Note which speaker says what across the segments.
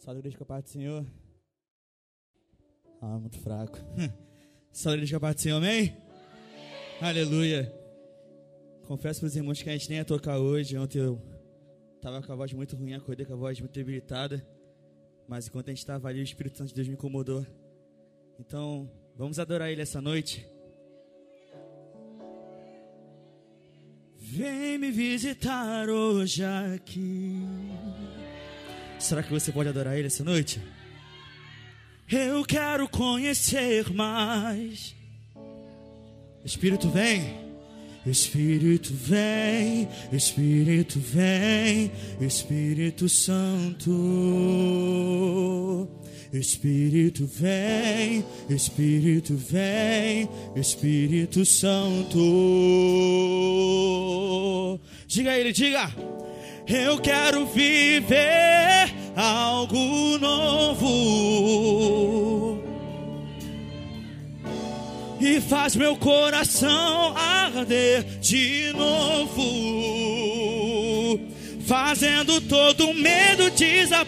Speaker 1: Salve igreja com a paz do Senhor. Ah, muito fraco. Salve igreja com a paz do Senhor, amém? amém? Aleluia. Confesso para os irmãos que a gente nem ia tocar hoje. Ontem eu estava com a voz muito ruim, acordei com a voz muito debilitada. Mas enquanto a gente estava ali, o Espírito Santo de Deus me incomodou. Então, vamos adorar Ele essa noite. Vem me visitar hoje aqui. Será que você pode adorar Ele essa noite? Eu quero conhecer mais. Espírito vem. Espírito vem, Espírito vem, Espírito Santo. Espírito vem, Espírito vem, Espírito Santo. Diga ele, diga. Eu quero viver algo novo. E faz meu coração arder de novo, fazendo todo medo desaparecer,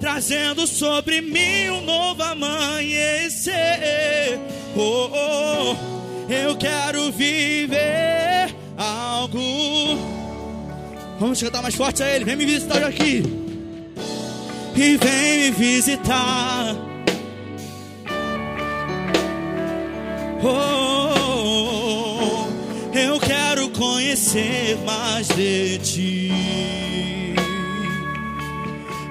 Speaker 1: trazendo sobre mim um novo amanhecer. Oh, oh, eu quero viver algo Vamos cantar mais forte a Ele. Vem me visitar aqui. E vem me visitar. Oh, eu quero conhecer mais de ti.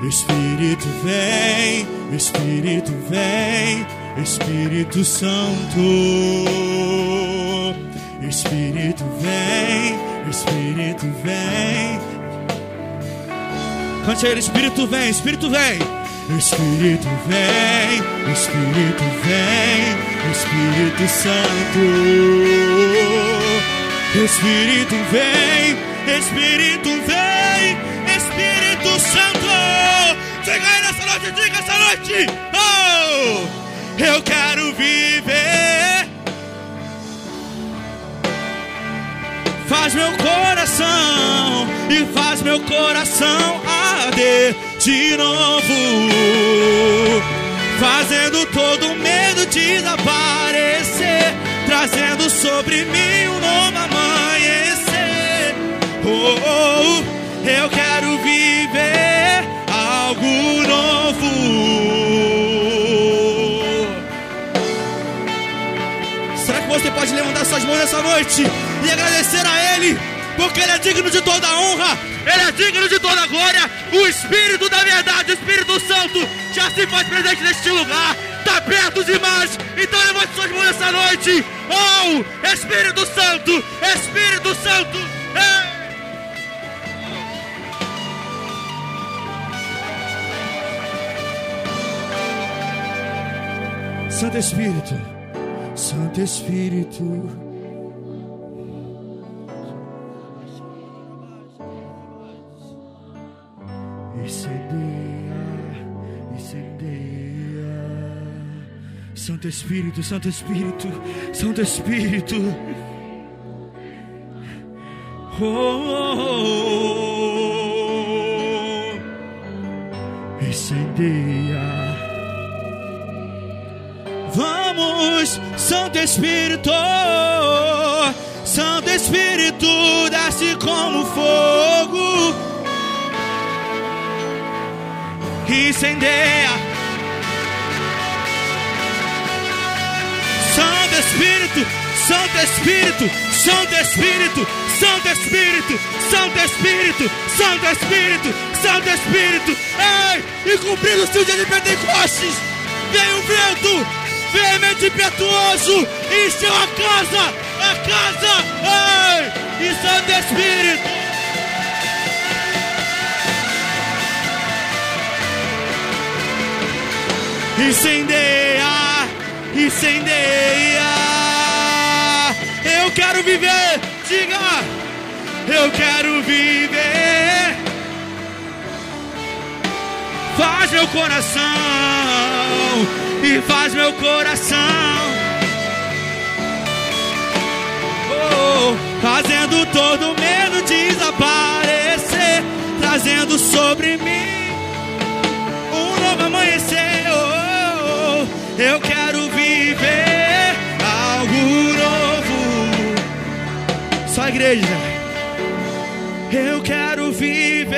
Speaker 1: Espírito vem, Espírito vem, Espírito Santo. Espírito vem, Espírito vem. Cante ele, Espírito vem, Espírito vem. Espírito vem, Espírito vem, Espírito Santo. Espírito vem, Espírito vem, Espírito Santo. Chega aí nessa noite, diga essa noite. Oh, eu quero viver faz meu coração e faz meu coração arder de novo, fazendo todo medo desaparecer, trazendo sobre mim um novo amanhecer. Oh, oh, oh eu quero viver algo novo. Será que você pode levantar suas mãos nessa noite? e agradecer a Ele, porque Ele é digno de toda honra, Ele é digno de toda glória. O Espírito da verdade, o Espírito Santo, já se faz presente neste lugar, está perto demais. Então levante suas mãos nessa noite. Oh, Espírito Santo, Espírito Santo. Santo Espírito, Santo Espírito. Santo Espírito, Santo Espírito, Santo Espírito. Oh, oh, oh. Incendeia. Vamos, Santo Espírito, Santo Espírito, desce como fogo. Incendeia Espírito, Santo Espírito, Santo Espírito, Santo Espírito, Santo Espírito, Santo Espírito, Santo Espírito. Ei, e cumprindo-se o dia de Pentecostes, veio o vento, veemente impetuoso, e encheu a casa, a casa, ei, e Santo Espírito. Incendeia incendeia. Eu quero viver, diga, eu quero viver. Faz meu coração e faz meu coração. Oh, fazendo todo medo desaparecer, trazendo sobre mim
Speaker 2: eu quero viver algo novo. Só igreja. Eu quero viver.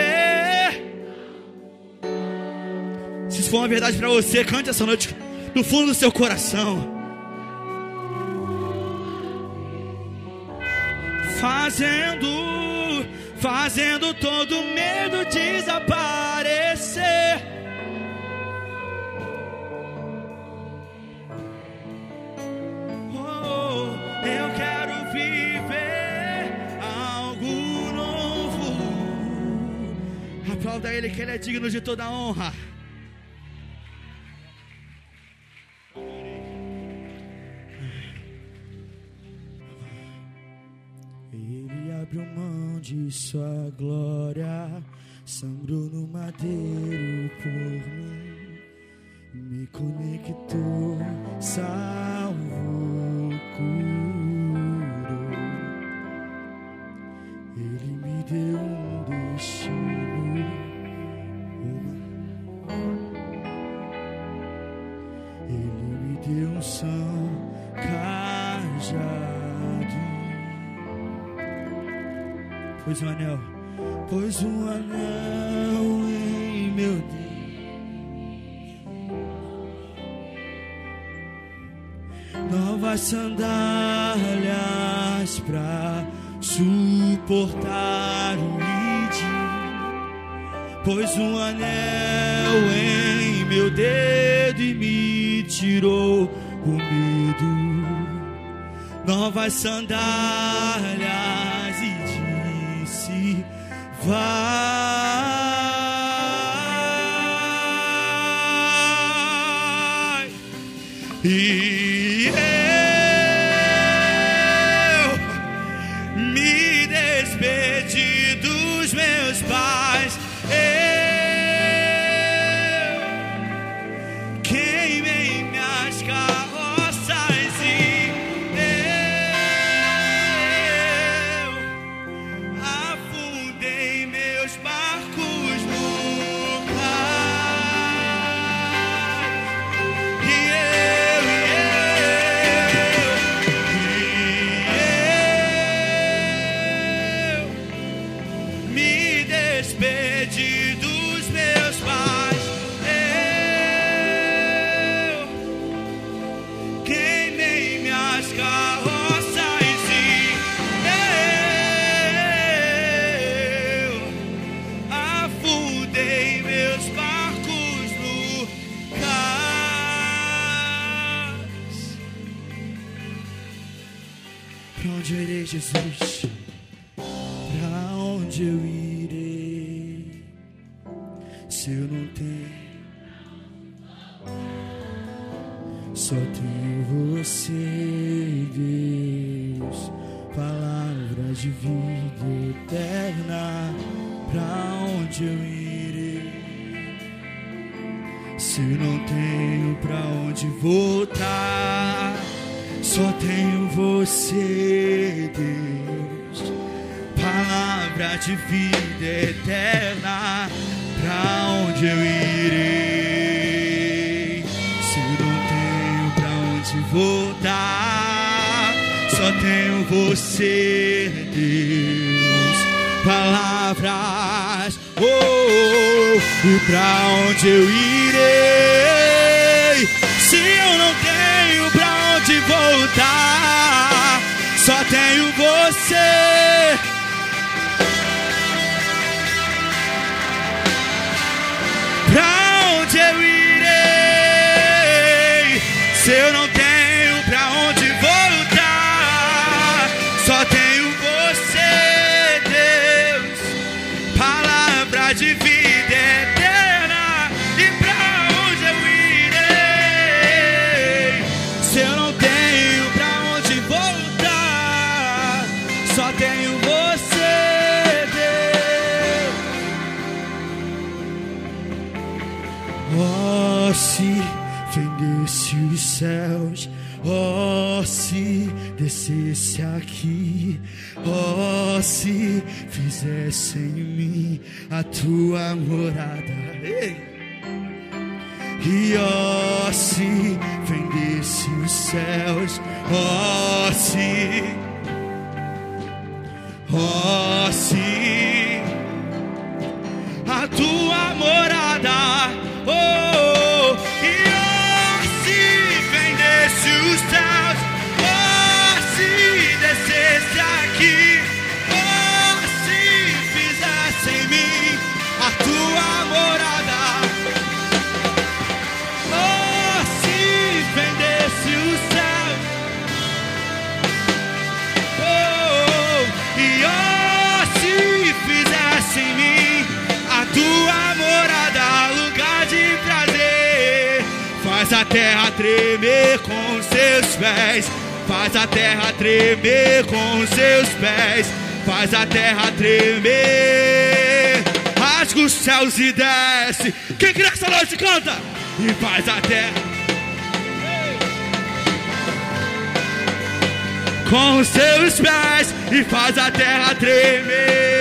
Speaker 2: Se isso for uma verdade para você, cante essa noite no fundo do seu coração. Fazendo, fazendo todo medo desaparecer Aplauda Ele que Ele é digno de toda honra.
Speaker 1: Ele abriu mão de sua glória, sangrou no madeiro por mim, me conectou, salvou. curou.
Speaker 2: Pois um anel,
Speaker 1: pois um anel em meu dedo, Novas sandálias pra suportar o id. pois um anel em meu dedo e me tirou o medo. Novas sandálias Pai. Se eu não céus. Oh, se descesse aqui, oh, se fizesse em mim a tua morada. Ei. E oh, se vendesse os céus, oh, se, oh, se a tua morada, oh. Terra tremer com seus pés, faz a terra tremer com seus pés, faz a terra tremer, rasga os céus e desce. Quem quer essa noite canta e faz a terra. com seus pés e faz a terra tremer.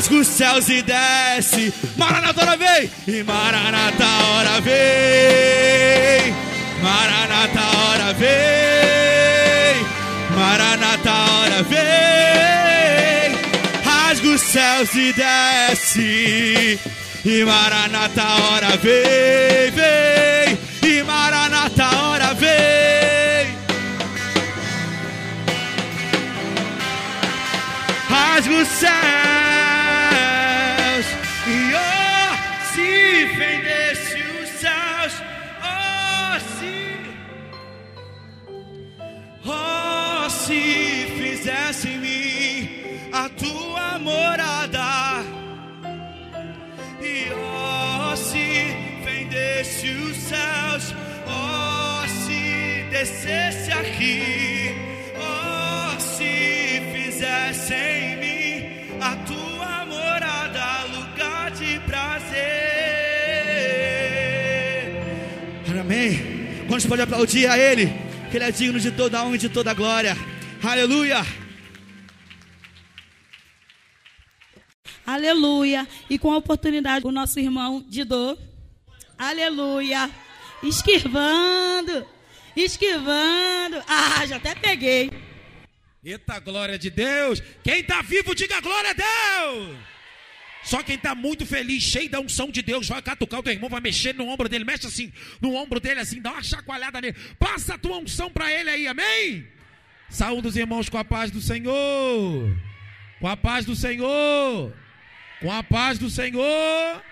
Speaker 1: Rasga os céus e desce. Maranata, hora vem! E Maranata, hora vem! Maranata, hora vem! Maranata, hora vem! Rasga os céus e desce. E Maranata, hora vem, vem! E Maranata, hora vem! rasga os céus fizesse em mim a tua morada e oh, se fendesse os céus, oh, se descesse aqui, oh, se fizesse em mim a tua morada, lugar de prazer. Amém. Quantos pode aplaudir a Ele? Que Ele é digno de toda a honra e de toda a glória. Aleluia.
Speaker 3: Aleluia. E com a oportunidade, o nosso irmão Didô. Aleluia. Esquivando. Esquivando. Ah, já até peguei.
Speaker 4: Eita glória de Deus! Quem está vivo, diga glória a Deus! Só quem está muito feliz, cheio da unção de Deus, vai catucar o teu irmão, vai mexer no ombro dele, mexe assim, no ombro dele assim, dá uma chacoalhada nele, passa a tua unção para ele aí, amém? Saúde os irmãos com a paz do Senhor, com a paz do Senhor, com a paz do Senhor.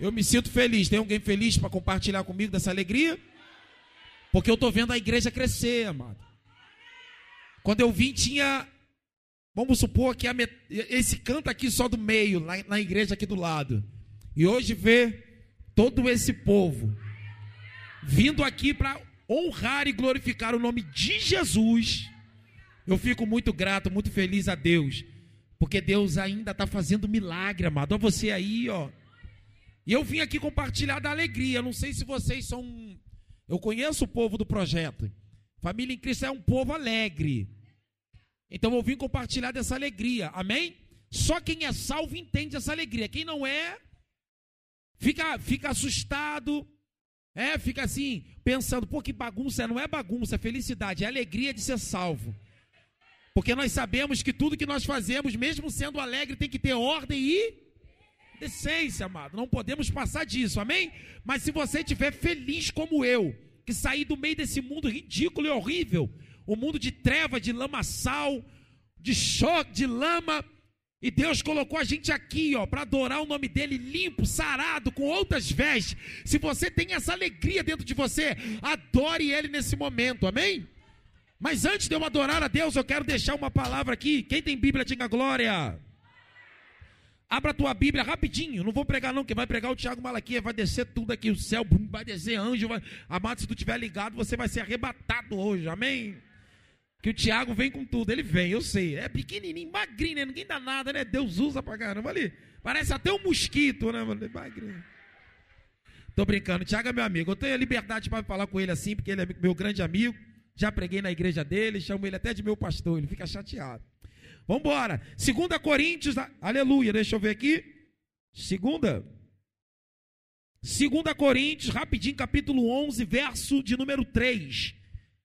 Speaker 4: Eu me sinto feliz. Tem alguém feliz para compartilhar comigo dessa alegria? Porque eu estou vendo a igreja crescer, amado. Quando eu vim, tinha. Vamos supor que met... esse canto aqui só do meio, na, na igreja aqui do lado. E hoje vê todo esse povo vindo aqui para honrar e glorificar o nome de Jesus. Eu fico muito grato, muito feliz a Deus. Porque Deus ainda está fazendo milagre, amado. Olha você aí, ó. E eu vim aqui compartilhar da alegria. Não sei se vocês são. Eu conheço o povo do projeto. Família em Cristo é um povo alegre. Então eu vim compartilhar dessa alegria. Amém? Só quem é salvo entende essa alegria. Quem não é, fica, fica assustado. É, fica assim, pensando, pô, que bagunça. Não é bagunça, é felicidade, é alegria de ser salvo. Porque nós sabemos que tudo que nós fazemos, mesmo sendo alegre, tem que ter ordem e decência, amado. Não podemos passar disso, amém? Mas se você estiver feliz como eu, que saí do meio desse mundo ridículo e horrível, o mundo de treva, de lamaçal, de choque, de lama, e Deus colocou a gente aqui, ó, para adorar o nome dele limpo, sarado, com outras vestes. Se você tem essa alegria dentro de você, adore ele nesse momento, amém? Mas antes de eu adorar a Deus, eu quero deixar uma palavra aqui. Quem tem Bíblia, diga glória. Abra a tua Bíblia rapidinho. Não vou pregar, não, que vai pregar o Tiago Malaquia. Vai descer tudo aqui, o céu, vai descer anjo. Vai... Amado, se tu estiver ligado, você vai ser arrebatado hoje. Amém? Que o Tiago vem com tudo. Ele vem, eu sei. É pequenininho, magrinho, né? Ninguém dá nada, né? Deus usa pra caramba ali. Parece até um mosquito, né, mano? Magrinho. Tô brincando. Tiago é meu amigo. Eu tenho a liberdade para falar com ele assim, porque ele é meu grande amigo. Já preguei na igreja dele, chamo ele até de meu pastor, ele fica chateado. Vamos embora. Segunda Coríntios, aleluia, deixa eu ver aqui. Segunda. 2 Coríntios, rapidinho, capítulo 11, verso de número 3.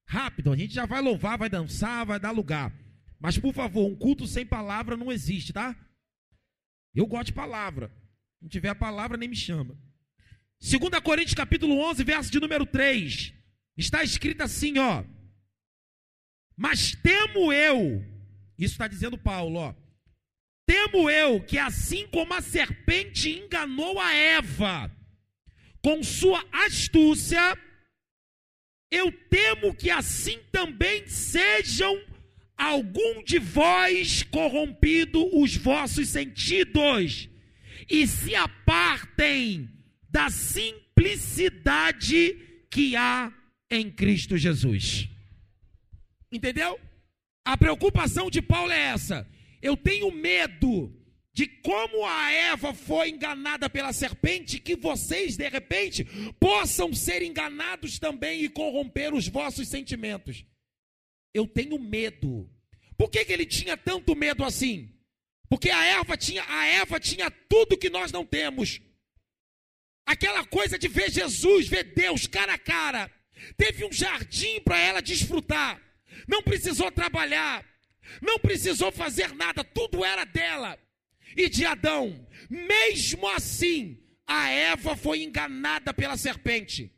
Speaker 4: Rápido, a gente já vai louvar, vai dançar, vai dar lugar. Mas, por favor, um culto sem palavra não existe, tá? Eu gosto de palavra. Não tiver palavra, nem me chama. 2 Coríntios, capítulo 11, verso de número 3. Está escrito assim, ó. Mas temo eu, isso está dizendo Paulo, ó. Temo eu que assim como a serpente enganou a Eva com sua astúcia, eu temo que assim também sejam algum de vós corrompido os vossos sentidos e se apartem da simplicidade que há em Cristo Jesus. Entendeu? A preocupação de Paulo é essa. Eu tenho medo de como a Eva foi enganada pela serpente, que vocês, de repente, possam ser enganados também e corromper os vossos sentimentos. Eu tenho medo. Por que, que ele tinha tanto medo assim? Porque a Eva tinha, a Eva tinha tudo que nós não temos. Aquela coisa de ver Jesus, ver Deus cara a cara. Teve um jardim para ela desfrutar. Não precisou trabalhar. Não precisou fazer nada, tudo era dela e de Adão. Mesmo assim, a Eva foi enganada pela serpente.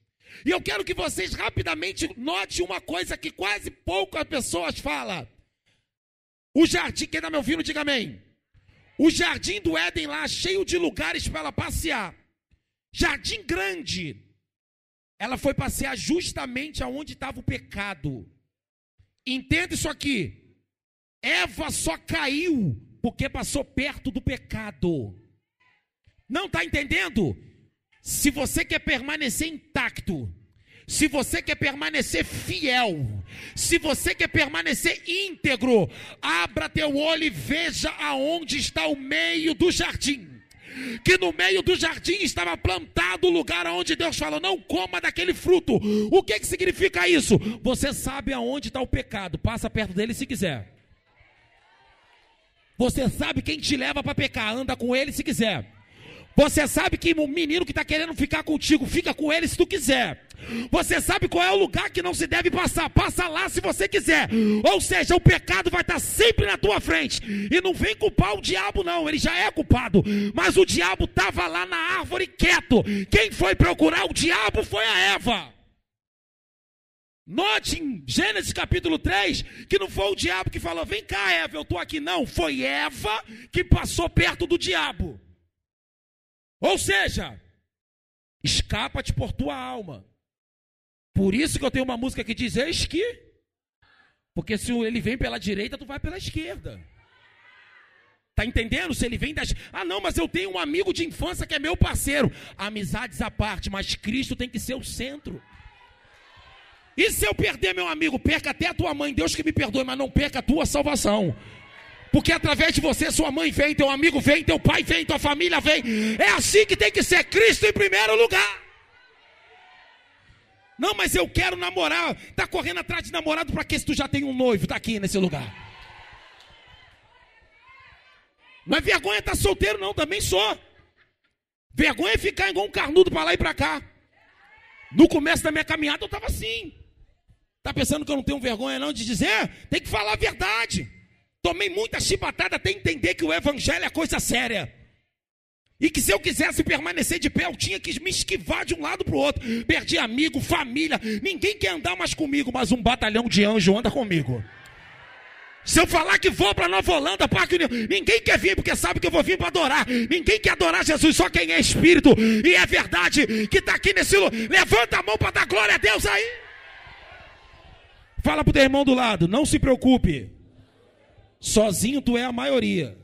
Speaker 4: E eu quero que vocês rapidamente notem uma coisa que quase poucas pessoas falam. O jardim, quem está me ouvindo, diga amém. O jardim do Éden lá, cheio de lugares para ela passear. Jardim grande. Ela foi passear justamente aonde estava o pecado. Entenda isso aqui. Eva só caiu porque passou perto do pecado. Não está entendendo? Se você quer permanecer intacto, se você quer permanecer fiel, se você quer permanecer íntegro, abra teu olho e veja aonde está o meio do jardim. Que no meio do jardim estava plantado o lugar onde Deus falou: não coma daquele fruto. O que, que significa isso? Você sabe aonde está o pecado, passa perto dele se quiser. Você sabe quem te leva para pecar, anda com ele se quiser. Você sabe que o menino que está querendo ficar contigo, fica com ele se tu quiser. Você sabe qual é o lugar que não se deve passar, passa lá se você quiser. Ou seja, o pecado vai estar tá sempre na tua frente. E não vem culpar o diabo, não, ele já é culpado. Mas o diabo estava lá na árvore quieto. Quem foi procurar o diabo foi a Eva. Note em Gênesis capítulo 3 que não foi o diabo que falou: Vem cá, Eva, eu estou aqui. Não, foi Eva que passou perto do diabo. Ou seja, escapa-te por tua alma. Por isso que eu tenho uma música que diz: Eis que. Porque se ele vem pela direita, tu vai pela esquerda. Tá entendendo? Se ele vem das. Ah, não, mas eu tenho um amigo de infância que é meu parceiro. Amizades à parte, mas Cristo tem que ser o centro. E se eu perder meu amigo, perca até a tua mãe, Deus que me perdoe, mas não perca a tua salvação. Porque através de você, sua mãe vem, teu amigo vem, teu pai vem, tua família vem. É assim que tem que ser Cristo em primeiro lugar. Não, mas eu quero namorar. Tá correndo atrás de namorado para que se tu já tem um noivo, tá aqui nesse lugar. Não é vergonha estar tá solteiro, não, também sou. Vergonha é ficar igual um carnudo para lá e para cá. No começo da minha caminhada eu estava assim. Tá pensando que eu não tenho vergonha não de dizer? Tem que falar a verdade. Tomei muita chibatada até entender que o evangelho é coisa séria. E que se eu quisesse permanecer de pé, eu tinha que me esquivar de um lado para o outro. Perdi amigo, família. Ninguém quer andar mais comigo, mas um batalhão de anjo anda comigo. Se eu falar que vou para Nova Holanda, Parque União, ninguém quer vir porque sabe que eu vou vir para adorar. Ninguém quer adorar Jesus, só quem é espírito e é verdade que está aqui nesse lugar. Levanta a mão para dar glória a Deus aí. Fala pro teu irmão do lado, não se preocupe. Sozinho tu é a maioria.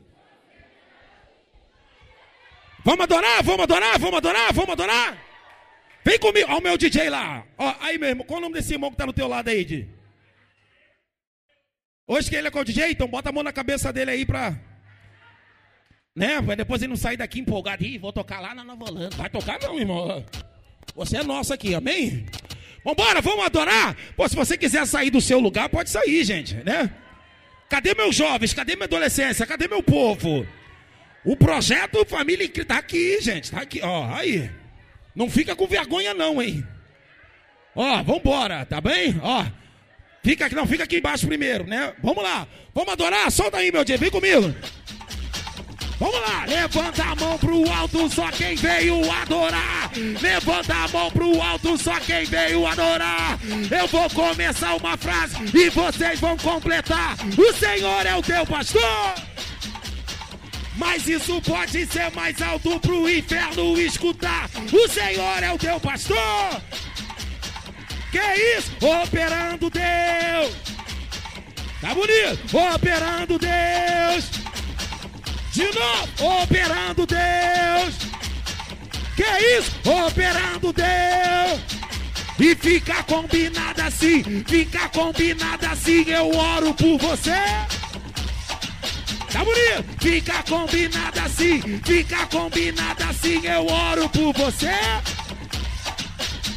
Speaker 4: Vamos adorar, vamos adorar, vamos adorar, vamos adorar. Vem comigo, ó o meu DJ lá. Ó, aí meu irmão, qual o nome desse irmão que está no teu lado aí, Di? Hoje que ele é o DJ, então bota a mão na cabeça dele aí pra. Né? Pra depois ele não sair daqui empolgado. Ih, vou tocar lá na Nova Holanda. Vai tocar não, irmão. Você é nosso aqui, amém? Vambora, vamos adorar? Pô, se você quiser sair do seu lugar, pode sair, gente, né? Cadê meus jovens? Cadê minha adolescência? Cadê meu povo? O projeto Família está aqui, gente. Está aqui, ó, aí. Não fica com vergonha não, hein? Ó, vambora, tá bem? Ó, fica aqui, não, fica aqui embaixo primeiro, né? Vamos lá, vamos adorar? Solta aí, meu dia, vem comigo. Vamos lá, levanta a mão pro alto, só quem veio adorar. Levanta a mão pro alto, só quem veio adorar. Eu vou começar uma frase e vocês vão completar. O Senhor é o teu pastor. Mas isso pode ser mais alto pro inferno escutar. O Senhor é o teu pastor. Que isso? Operando Deus. Tá bonito? Operando Deus. De novo, operando Deus. Que isso? Operando Deus. E fica combinado assim, fica combinado assim, eu oro por você. Tá bonito? Fica combinado assim, fica combinado assim, eu oro por você.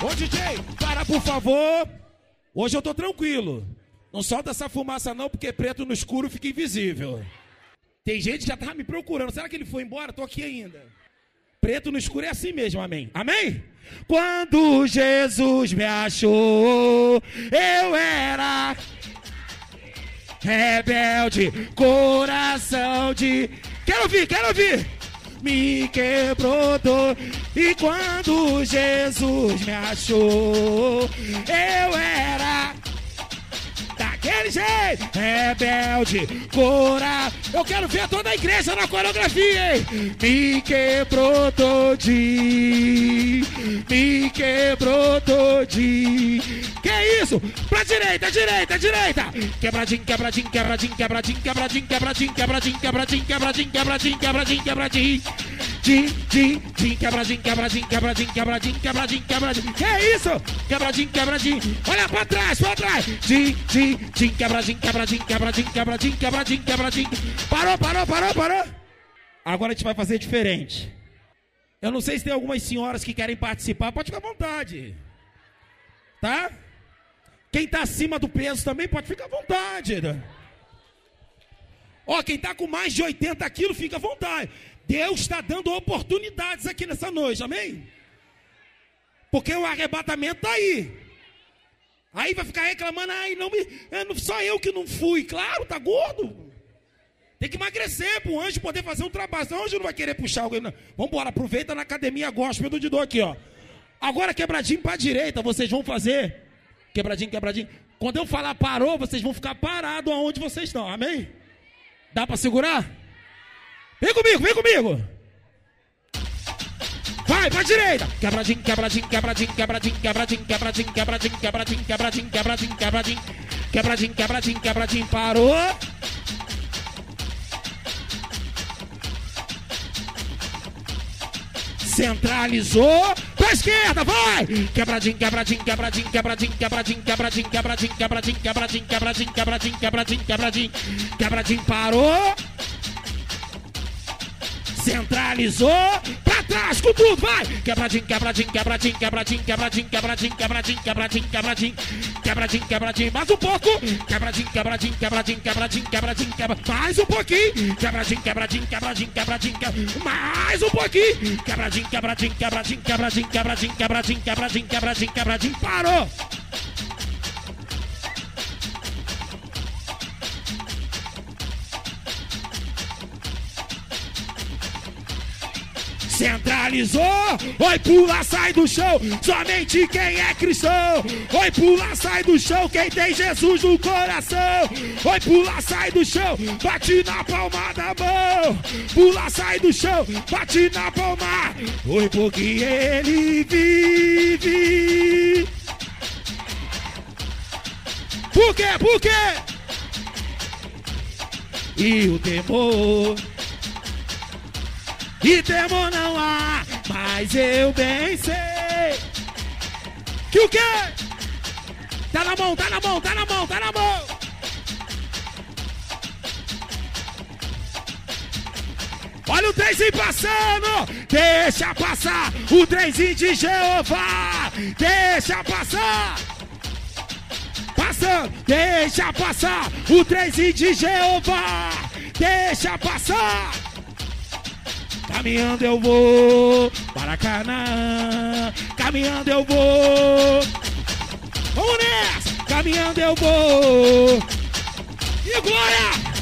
Speaker 4: Ô DJ, para por favor. Hoje eu tô tranquilo. Não solta essa fumaça não, porque preto no escuro fica invisível. Tem gente que já estava me procurando. Será que ele foi embora? Estou aqui ainda. Preto no escuro é assim mesmo, amém? Amém? Quando Jesus me achou, eu era rebelde, coração de. Quero ouvir, quero ouvir! Me quebrou dor. E quando Jesus me achou, eu era daquele jeito, rebelde, cora. Eu quero ver toda a igreja na coreografia, hein? Me quebrou todinho, me quebrou todinho. Que isso? Pra direita, direita, direita. Quebradinho, quebradinho, quebradinho, quebradinho, quebradinho, quebradinho, quebradinho, quebradinho, quebradinho, quebradinho, quebradinho, quebradinho. Din, din, din, quebradinho, quebradinho, quebradinho, quebradinho, quebradinho, quebradinho. Que isso? Quebradinho, quebradinho. Olha pra trás, pra trás. Din, din, din, quebradinho, quebradinho, quebradinho, quebradinho, quebradinho, quebradinho. Parou, parou, parou, parou. Agora a gente vai fazer diferente. Eu não sei se tem algumas senhoras que querem participar, pode ficar à vontade. Tá? Quem está acima do peso também pode ficar à vontade. Ó, quem está com mais de 80 quilos, fica à vontade. Deus está dando oportunidades aqui nessa noite, amém? Porque o arrebatamento está aí. Aí vai ficar reclamando, ai, não me, é, só eu que não fui. Claro, tá gordo. Tem que emagrecer para o anjo poder fazer um trabalho. Senão o anjo não vai querer puxar alguém. Vamos embora, aproveita na academia gospel do Didô aqui, ó. Agora quebradinho para a direita, vocês vão fazer. Quebradinho, quebradinho. Quando eu falar parou, vocês vão ficar parados aonde vocês estão. Amém? Dá para segurar? Vem comigo, vem comigo. Vai pra direita. Quebradinho, quebradinho, quebradinho, quebradinho, quebradinho, quebradinho, quebradinho, quebradinho, quebradinho, quebradinho, quebradinho, quebradinho, quebradinho, quebradinho, parou. Centralizou pra esquerda, vai! Quebradinho, quebradinho, quebradinho, quebradinho, quebradinho, quebradinho, quebradinho, quebradinho, quebradinho, quebradinho, quebradinho, quebradinho, quebradinho, quebradinho, parou centralizou, pra trás com tudo, vai! Quebradinho, quebradinho, quebradinho, quebradinho, quebradinho, quebradinho, quebradinho, quebradinho, quebradinho, quebradinho, quebradinho, mais um pouco, quebradinho, quebradinho, quebradinho, quebradinho, quebradinho, quebra, mais um pouquinho, quebradinho, quebradinho, quebradinho, quebradinho, mais um pouquinho, quebradinho, quebradinho, quebradinho, quebradinho, quebradinho, quebradinho, quebradinho, quebradinho, quebradinho, parou! Centralizou. Oi, pula, sai do chão. Somente quem é cristão. Oi, pula, sai do chão. Quem tem Jesus no coração. Oi, pula, sai do chão. Bate na palma da mão. Pula, sai do chão. Bate na palma. Oi, porque ele vive. Por quê? Por quê? E o temor e temor não há, mas eu bem sei que o quê? Tá na mão, tá na mão, tá na mão, tá na mão. Olha o trenzinho passando, deixa passar o trenzinho de Jeová, deixa passar. Passando, deixa passar o trenzinho de Jeová, deixa passar. Caminhando eu vou para Canaã, caminhando eu vou. Vamos nessa, caminhando eu vou. E glória!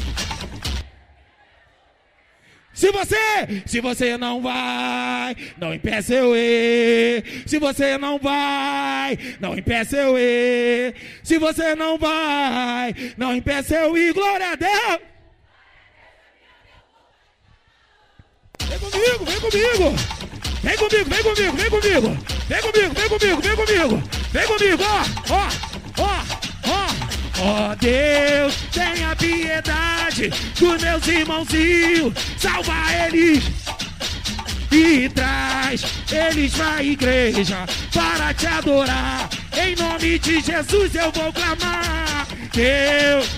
Speaker 4: Se você, se você não vai, não impeça eu ir. Se você não vai, não impeça eu ir. Se você não vai, não impeça eu ir. Glória a Deus. Comigo, vem comigo. Vem comigo, vem comigo, vem comigo. Vem comigo, vem comigo, vem comigo. Vem comigo, ó, ó, ó, ó. Ó Deus, tenha piedade dos meus irmãozinhos, salva eles e traz eles pra igreja para te adorar. Em nome de Jesus eu vou clamar. Deus,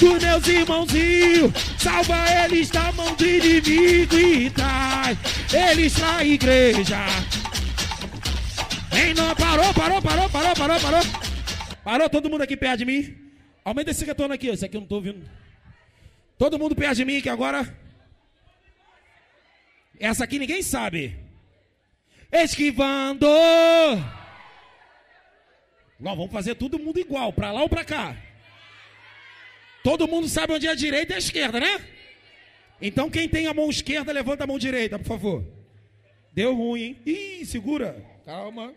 Speaker 4: dos meus irmãozinhos, salva eles da mão do inimigo e traz eles pra igreja. Em nome, parou, parou, parou, parou, parou, parou. Parou todo mundo aqui perto de mim? Aumenta esse retorno aqui, esse aqui eu não estou ouvindo. Todo mundo perto de mim que agora. Essa aqui ninguém sabe. Esquivando. Não, vamos fazer todo mundo igual, para lá ou para cá. Todo mundo sabe onde é a direita e a esquerda, né? Então quem tem a mão esquerda, levanta a mão direita, por favor. Deu ruim, hein? Ih, segura. Calma.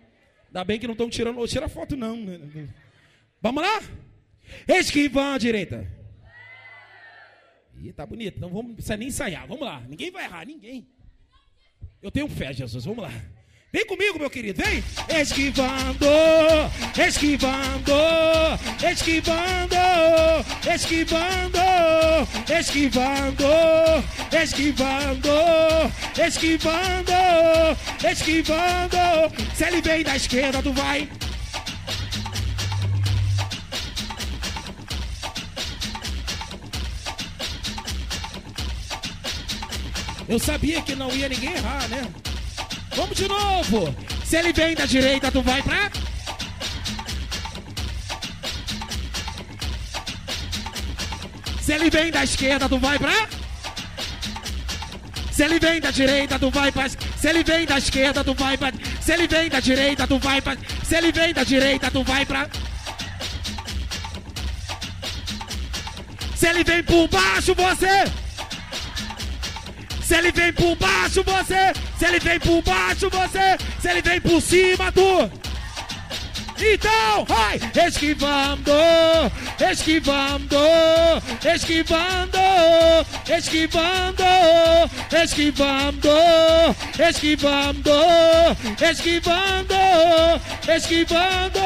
Speaker 4: Ainda bem que não estão tirando. Tira foto, não. Vamos lá? Esquivando a direita. Ih, tá bonito. Então vamos, não precisa nem ensaiar. Vamos lá. Ninguém vai errar, ninguém. Eu tenho fé, Jesus. Vamos lá. Vem comigo, meu querido, vem! Esquivando, esquivando, esquivando, esquivando, esquivando, esquivando, esquivando, esquivando. Se ele vem da esquerda, tu vai. Eu sabia que não ia ninguém errar, né? Vamos de novo. Se ele vem da direita, tu vai pra. Se ele vem da esquerda, tu vai pra. Se ele vem da direita, tu vai pra. Se ele vem da esquerda, tu vai pra. Se ele vem da direita, tu vai pra. Se ele vem da direita, tu vai pra. Se ele vem por baixo, você. Se ele vem por baixo, você. Se ele vem por baixo, você. Se ele vem por cima, tu. Então, vai! Esquivando, esquivando, esquivando, esquivando, esquivando, esquivando, esquivando, esquivando.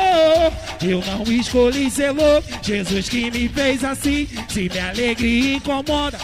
Speaker 4: Eu não escolhi ser louco, Jesus que me fez assim. Se minha alegria incomoda.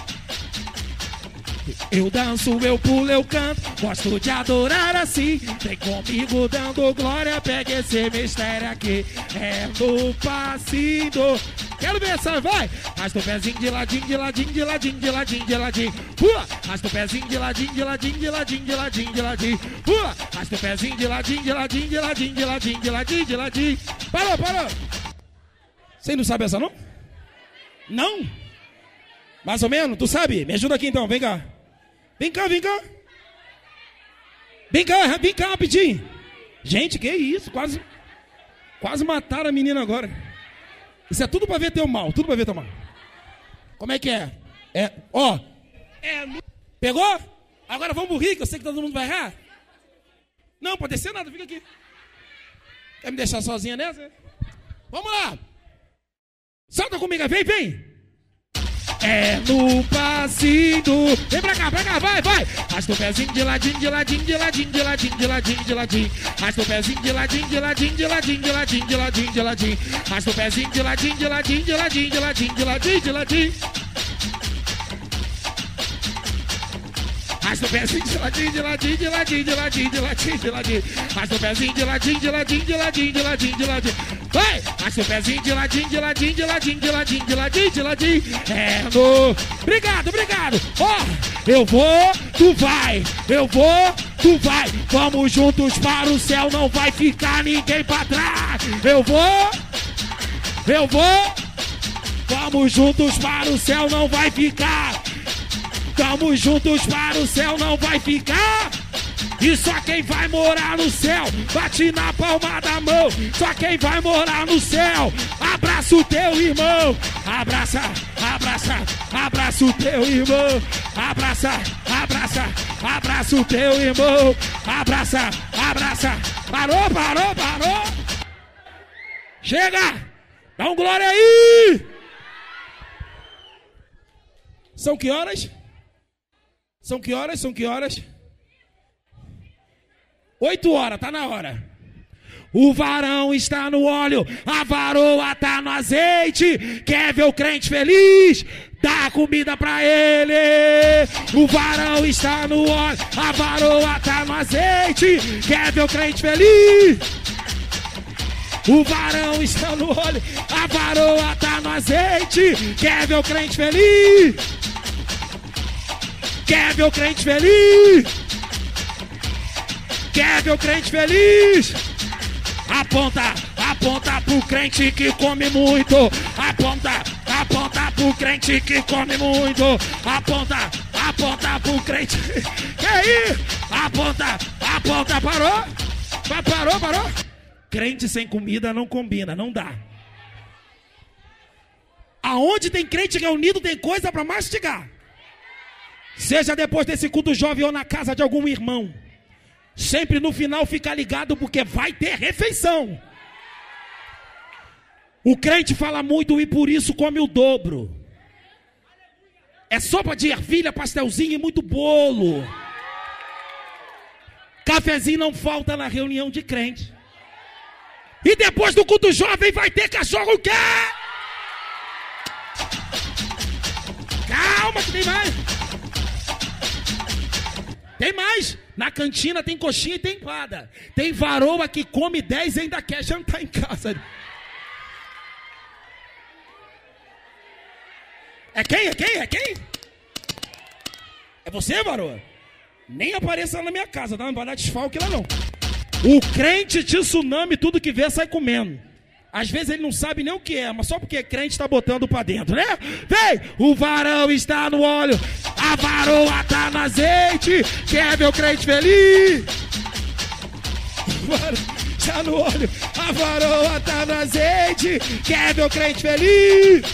Speaker 4: Eu danço, eu pulo, eu canto, gosto de adorar assim. Vem comigo dando glória, pega esse mistério aqui. É no passinho. Quero ver essa, vai! Arrasta o pezinho de ladinho, de ladinho, de ladinho, de ladinho, de ladinho. Pula! Arrasta o pezinho de ladinho, de ladinho, de ladinho, de ladinho, de ladinho. Pula! Arrasta o pezinho de ladinho, de ladinho, de ladinho, de ladinho, de ladinho, de ladinho. Parou, parou! Você não sabe essa, não? Não? Mais ou menos? Tu sabe? Me ajuda aqui então, vem cá. Vem cá, vem cá. Vem cá, vem cá rapidinho. Gente, que isso? Quase, quase mataram a menina agora. Isso é tudo para ver teu mal, tudo para ver teu mal. Como é que é? É, ó. É, pegou? Agora vamos rir, que eu sei que todo mundo vai errar. Não, pode descer nada, fica aqui. Quer me deixar sozinha nessa? Vamos lá. Salta comigo, vem, vem. É no passinho. Vem pra cá, pra cá, vai, vai. Arrasta o pezinho de ladinho, de ladinho, de ladinho, de ladinho, de ladinho, de ladinho. Arrasta o pezinho de ladinho, de ladinho, de ladinho, de ladinho, de ladinho, de ladinho. Arrasta o pezinho de ladinho, de ladinho, de ladinho, de ladinho, de ladinho, de ladinho. Arrasta o pezinho de ladinho, de ladinho, de ladinho, de ladinho, de ladinho, de ladinho. Arrasta o pezinho de ladinho, de ladinho, de ladinho, de ladinho, de ladinho. Vai! Arrasta o pezinho de ladinho, de ladinho, de ladinho, de ladinho, de ladinho, de ladinho. É no... Obrigado, obrigado. Ó, eu vou, tu vai. Eu vou, tu vai. Vamos juntos para o céu, não vai ficar ninguém para trás. Eu vou, eu vou. Vamos juntos para o céu, não vai ficar. Tamo juntos para o céu, não vai ficar. E só quem vai morar no céu, bate na palma da mão. Só quem vai morar no céu, abraça o teu irmão. Abraça, abraça, abraça o teu irmão. Abraça, abraça, abraça o teu irmão. Abraça, abraça. Parou, parou, parou. Chega! Dá um glória aí! São que horas? São que horas? São que horas? Oito horas, tá na hora. O varão está no óleo, a varoa está no azeite. Quer ver o crente feliz? Dá comida para ele. O varão está no óleo, a varoa está no azeite. Quer ver o crente feliz? O varão está no óleo, a varoa está no azeite. Quer ver o crente feliz? Quer ver o crente feliz? Quer ver o crente feliz? Aponta, aponta pro crente que come muito. Aponta, aponta pro crente que come muito. Aponta, aponta pro crente. Que aí? Aponta, aponta, parou? Parou, parou? Crente sem comida não combina, não dá. Aonde tem crente reunido tem coisa para mastigar. Seja depois desse culto jovem ou na casa de algum irmão. Sempre no final fica ligado porque vai ter refeição. O crente fala muito e por isso come o dobro. É sopa de ervilha, pastelzinho e muito bolo. Cafezinho não falta na reunião de crente. E depois do culto jovem vai ter cachorro quê? Calma que tem mais. Tem mais. Na cantina tem coxinha e tem empada. Tem varoa que come 10 e ainda quer jantar em casa. É quem? É quem? É quem? É você, varoa? Nem apareça na minha casa? Não vai dar desfalque lá não. O crente de tsunami, tudo que vê, sai comendo. Às vezes ele não sabe nem o que é, mas só porque é crente está botando para dentro, né? Vem! O varão está no óleo, a varoa está no azeite. Quer ver o crente feliz? Está no óleo, a varoa está no azeite. Quer ver o crente feliz?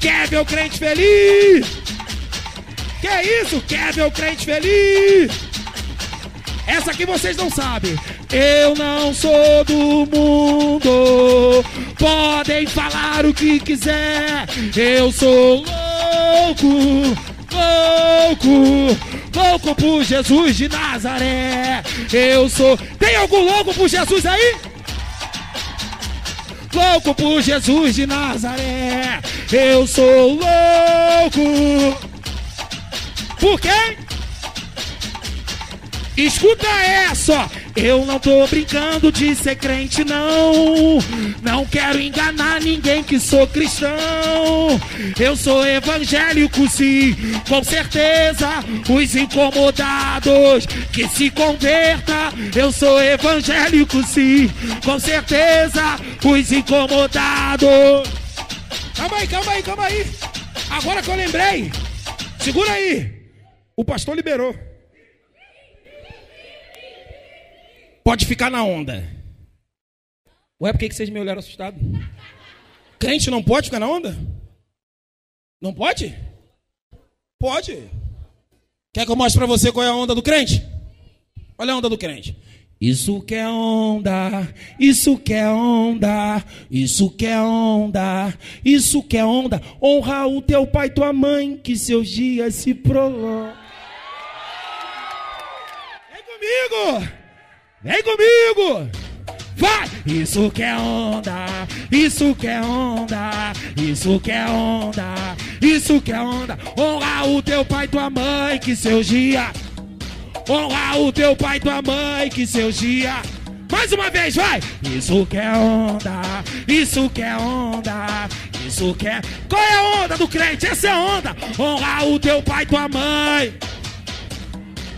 Speaker 4: Quer ver o crente feliz? Que é isso? Quer ver o crente feliz? Essa aqui vocês não sabem. Eu não sou do mundo. Podem falar o que quiser. Eu sou louco, louco, louco por Jesus de Nazaré. Eu sou. Tem algum louco por Jesus aí? Louco por Jesus de Nazaré. Eu sou louco. Por quem? Escuta essa, eu não tô brincando de ser crente, não. Não quero enganar ninguém que sou cristão. Eu sou evangélico, sim, com certeza. Os incomodados que se converta. Eu sou evangélico, sim, com certeza. Os incomodados. Calma aí, calma aí, calma aí. Agora que eu lembrei, segura aí. O pastor liberou. Pode ficar na onda. Ué, por que vocês me olharam assustado? Crente não pode ficar na onda? Não pode? Pode. Quer que eu mostre para você qual é a onda do crente? Olha a onda do crente. Isso que é onda, isso que é onda, isso que é onda, isso que é onda. Honra o teu pai e tua mãe, que seus dias se prolongam. Vem comigo! Vem comigo! Vai! Isso que é onda, isso que é onda, isso que é onda, isso que é onda. Honra o teu pai e tua mãe, que seus dias. Honra o teu pai e tua mãe, que seus dias. Mais uma vez, vai! Isso que é onda, isso que é onda, isso que é. Qual é a onda do crente? Essa é a onda. Honra o teu pai e tua mãe.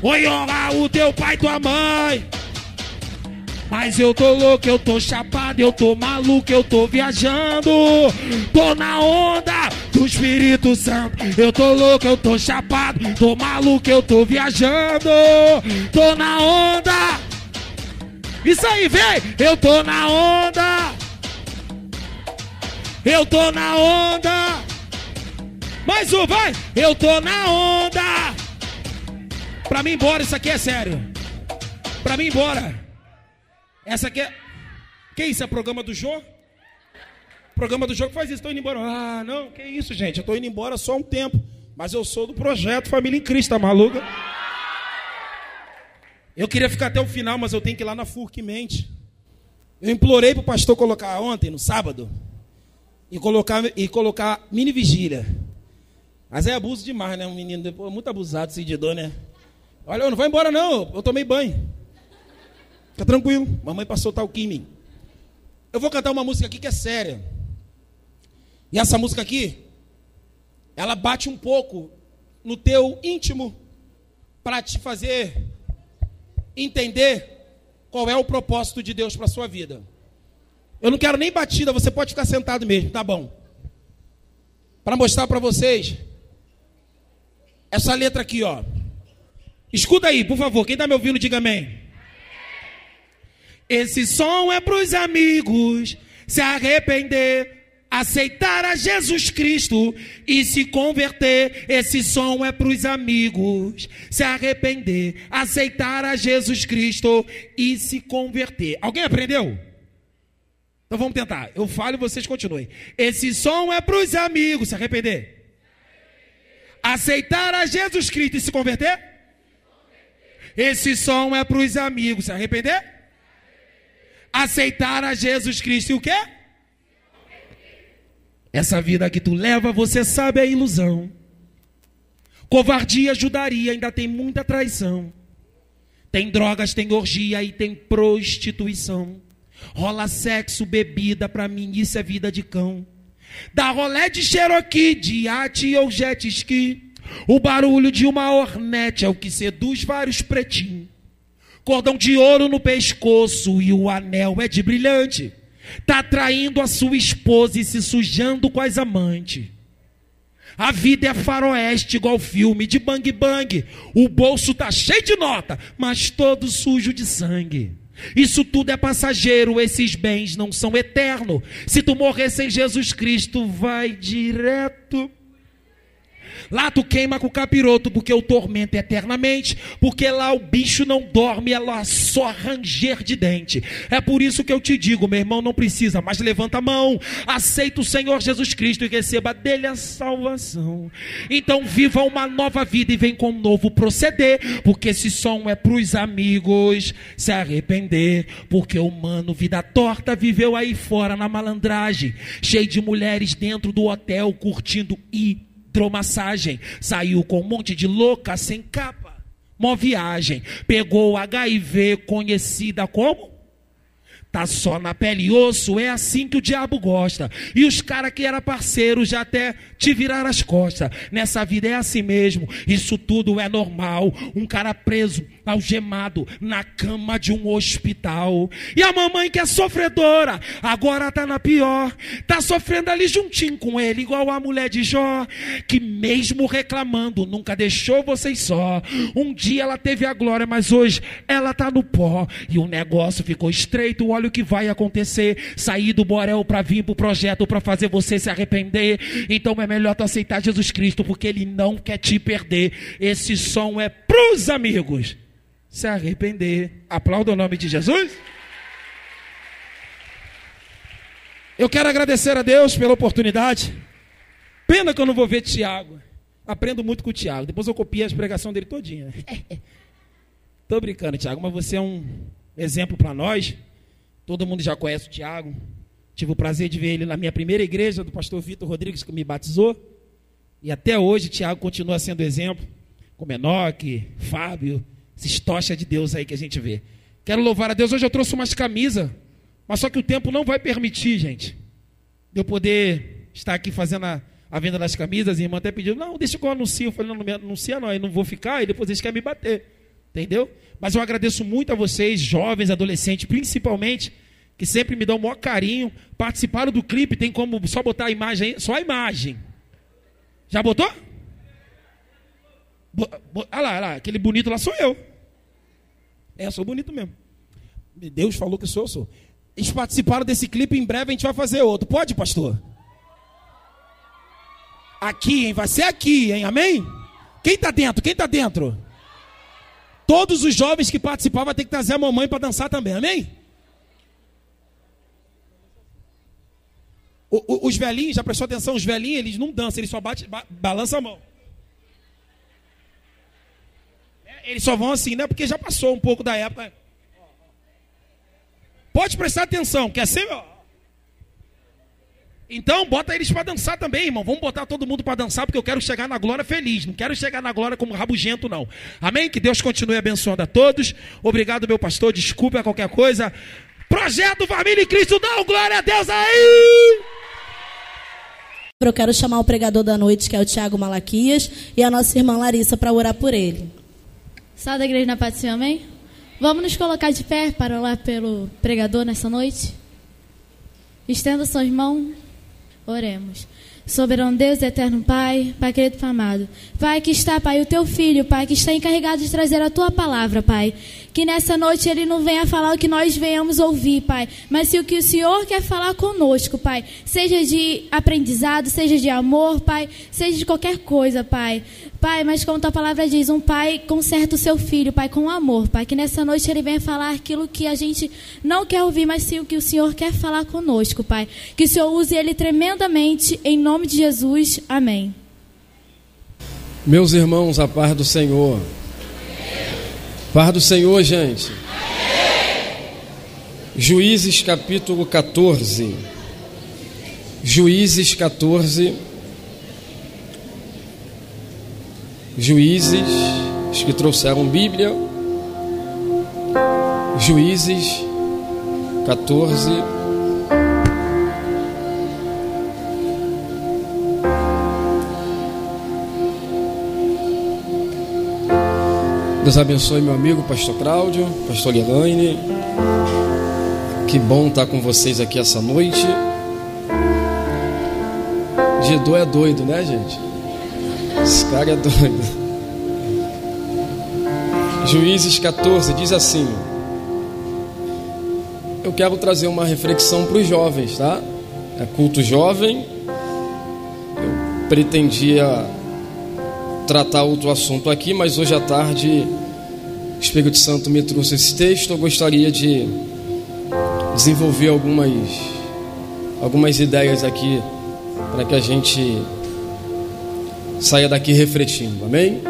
Speaker 4: Oi, honra o teu pai e tua mãe. Mas eu tô louco, eu tô chapado, eu tô maluco, eu tô viajando. Tô na onda, do Espírito Santo. Eu tô louco, eu tô chapado, tô maluco, eu tô viajando. Tô na onda. Isso aí, vem! Eu tô na onda. Eu tô na onda. Mais um, vai! Eu tô na onda. Pra mim embora, isso aqui é sério. Pra mim embora. Essa aqui é. Que isso? É programa do jogo? Programa do jogo faz isso, tô indo embora. Ah, não, que isso, gente. Eu tô indo embora só um tempo. Mas eu sou do projeto Família em Cristo, tá maluca? Eu queria ficar até o final, mas eu tenho que ir lá na FURC Mente. Eu implorei pro pastor colocar ontem, no sábado, e colocar, e colocar mini vigília. Mas é abuso demais, né? Um menino muito abusado, seguidor, né? Olha, não vai embora não, eu tomei banho. Fica tranquilo, mamãe passou tal em Eu vou cantar uma música aqui que é séria. E essa música aqui, ela bate um pouco no teu íntimo para te fazer entender qual é o propósito de Deus para sua vida. Eu não quero nem batida, você pode ficar sentado mesmo, tá bom? Para mostrar para vocês essa letra aqui, ó. Escuta aí, por favor, quem está me ouvindo, diga amém. Esse som é para os amigos se arrepender aceitar a Jesus Cristo e se converter. Esse som é para os amigos. Se arrepender, aceitar a Jesus Cristo e se converter. Alguém aprendeu? Então vamos tentar. Eu falo e vocês continuem. Esse som é para os amigos. Se arrepender. Aceitar a Jesus Cristo e se converter? Esse som é para os amigos. Se arrepender? Aceitar a Jesus Cristo e o quê? Essa vida que tu leva, você sabe, é ilusão. Covardia ajudaria, ainda tem muita traição. Tem drogas, tem orgia e tem prostituição. Rola sexo, bebida, pra mim isso é vida de cão. Da rolé de Cherokee, de arte ou jet ski. O barulho de uma ornete é o que seduz vários pretinhos. Cordão de ouro no pescoço e o anel é de brilhante. Está traindo a sua esposa e se sujando com as amantes. A vida é faroeste igual filme de bang bang. O bolso tá cheio de nota, mas todo sujo de sangue. Isso tudo é passageiro, esses bens não são eternos. Se tu morrer sem Jesus Cristo, vai direto Lá tu queima com o capiroto, porque o tormenta eternamente, porque lá o bicho não dorme, é só ranger de dente. É por isso que eu te digo, meu irmão, não precisa, mas levanta a mão, aceita o Senhor Jesus Cristo e receba dele a salvação. Então viva uma nova vida e vem com um novo proceder, porque esse som é para os amigos se arrepender, porque o humano, vida torta, viveu aí fora na malandragem, cheio de mulheres dentro do hotel curtindo e hidromassagem. Saiu com um monte de louca sem capa. Mó viagem. Pegou HIV, conhecida como? Tá só na pele e osso, é assim que o diabo gosta. E os caras que era parceiro já até te viraram as costas. Nessa vida é assim mesmo. Isso tudo é normal. Um cara preso algemado na cama de um hospital. E a mamãe que é sofredora, agora tá na pior. Tá sofrendo ali juntinho com ele, igual a mulher de Jó, que mesmo reclamando, nunca deixou vocês só. Um dia ela teve a glória, mas hoje ela tá no pó. E o negócio ficou estreito. Olha o que vai acontecer. Sair do Borel para vir pro projeto para fazer você se arrepender. Então é melhor tu aceitar Jesus Cristo, porque ele não quer te perder. Esse som é pros amigos se arrepender. Aplauda o nome de Jesus. Eu quero agradecer a Deus pela oportunidade. Pena que eu não vou ver Tiago. Aprendo muito com o Tiago. Depois eu copio as pregações dele todinha. Estou brincando, Tiago, mas você é um exemplo para nós. Todo mundo já conhece o Tiago. Tive o prazer de ver ele na minha primeira igreja, do pastor Vitor Rodrigues, que me batizou. E até hoje, Tiago continua sendo exemplo, como Enoque, Fábio, esses tochas de Deus aí que a gente vê. Quero louvar a Deus. Hoje eu trouxe umas camisas, mas só que o tempo não vai permitir, gente, de eu poder estar aqui fazendo a, a venda das camisas. E irmã até pediu, não, deixa que eu anuncio. Eu falei, não, não me anuncia não, eu não vou ficar e depois eles querem me bater. Entendeu? Mas eu agradeço muito a vocês, jovens, adolescentes, principalmente, que sempre me dão o maior carinho. Participaram do clipe, tem como só botar a imagem aí, só a imagem. Já botou? Olha lá, olha lá, aquele bonito lá sou eu. É, sou bonito mesmo. Deus falou que sou eu sou. Eles participaram desse clipe, em breve a gente vai fazer outro. Pode, pastor? Aqui, hein? Vai ser aqui, hein? Amém? Quem está dentro? Quem está dentro? Todos os jovens que participaram vão ter que trazer a mamãe para dançar também, amém? O, o, os velhinhos, já prestou atenção? Os velhinhos, eles não dançam, eles só bate, ba, balançam a mão. É, eles só vão assim, né? Porque já passou um pouco da época. Pode prestar atenção, quer ser? Então, bota eles para dançar também, irmão. Vamos botar todo mundo para dançar, porque eu quero chegar na glória feliz. Não quero chegar na glória como rabugento, não. Amém? Que Deus continue abençoando a todos. Obrigado, meu pastor. Desculpe qualquer coisa. Projeto Família em Cristo, não. Glória a Deus aí!
Speaker 3: Eu quero chamar o pregador da noite, que é o Tiago Malaquias, e a nossa irmã Larissa para orar por ele.
Speaker 5: Salve da igreja na paz do Senhor, amém? Vamos nos colocar de pé para orar pelo pregador nessa noite? Estenda suas mãos, oremos. Soberano Deus, eterno Pai, Pai querido Pai amado. Pai que está, Pai, o teu filho, Pai, que está encarregado de trazer a tua palavra, Pai. Que nessa noite ele não venha falar o que nós venhamos ouvir, Pai, mas se o que o Senhor quer falar conosco, Pai, seja de aprendizado, seja de amor, Pai, seja de qualquer coisa, Pai. Pai, mas como tua palavra diz, um pai conserta o seu filho, Pai, com amor, Pai, que nessa noite ele venha falar aquilo que a gente não quer ouvir, mas sim o que o Senhor quer falar conosco, Pai. Que o Senhor use ele tremendamente, em nome de Jesus. Amém.
Speaker 6: Meus irmãos, a paz do Senhor. Paz do Senhor, gente. Juízes capítulo 14. Juízes 14. Juízes, os que trouxeram Bíblia. Juízes 14. Deus abençoe meu amigo, pastor Cláudio, pastor Elaine. Que bom estar com vocês aqui essa noite. Gedô é doido, né, gente? Esse cara é doido. Juízes 14 diz assim: Eu quero trazer uma reflexão para os jovens, tá? É culto jovem. Eu pretendia tratar outro assunto aqui, mas hoje à tarde o Espírito Santo me trouxe esse texto. Eu gostaria de desenvolver algumas, algumas ideias aqui para que a gente saia daqui refletindo, amém?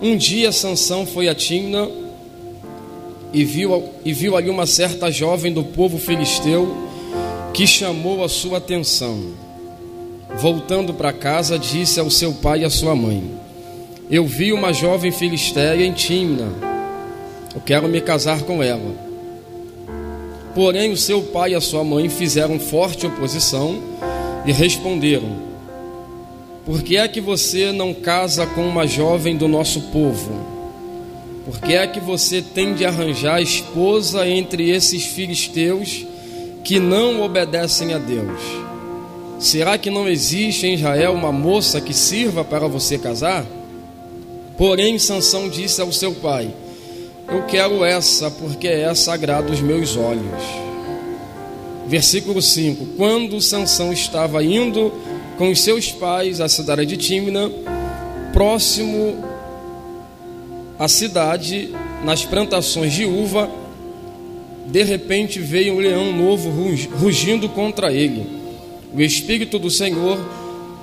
Speaker 6: Um dia Sansão foi a Timna e viu, e viu ali uma certa jovem do povo filisteu que chamou a sua atenção. Voltando para casa, disse ao seu pai e à sua mãe: Eu vi uma jovem filisteia em Timna. Eu quero me casar com ela. Porém, o seu pai e a sua mãe fizeram forte oposição e responderam: Por que é que você não casa com uma jovem do nosso povo? Por que é que você tem de arranjar esposa entre esses filisteus que não obedecem a Deus? Será que não existe em Israel uma moça que sirva para você casar? Porém, Sansão disse ao seu pai: Eu quero essa, porque essa agrada os meus olhos. Versículo 5: Quando Sansão estava indo com os seus pais à cidade de Tímina, próximo à cidade, nas plantações de uva, de repente veio um leão novo rugindo contra ele. O Espírito do Senhor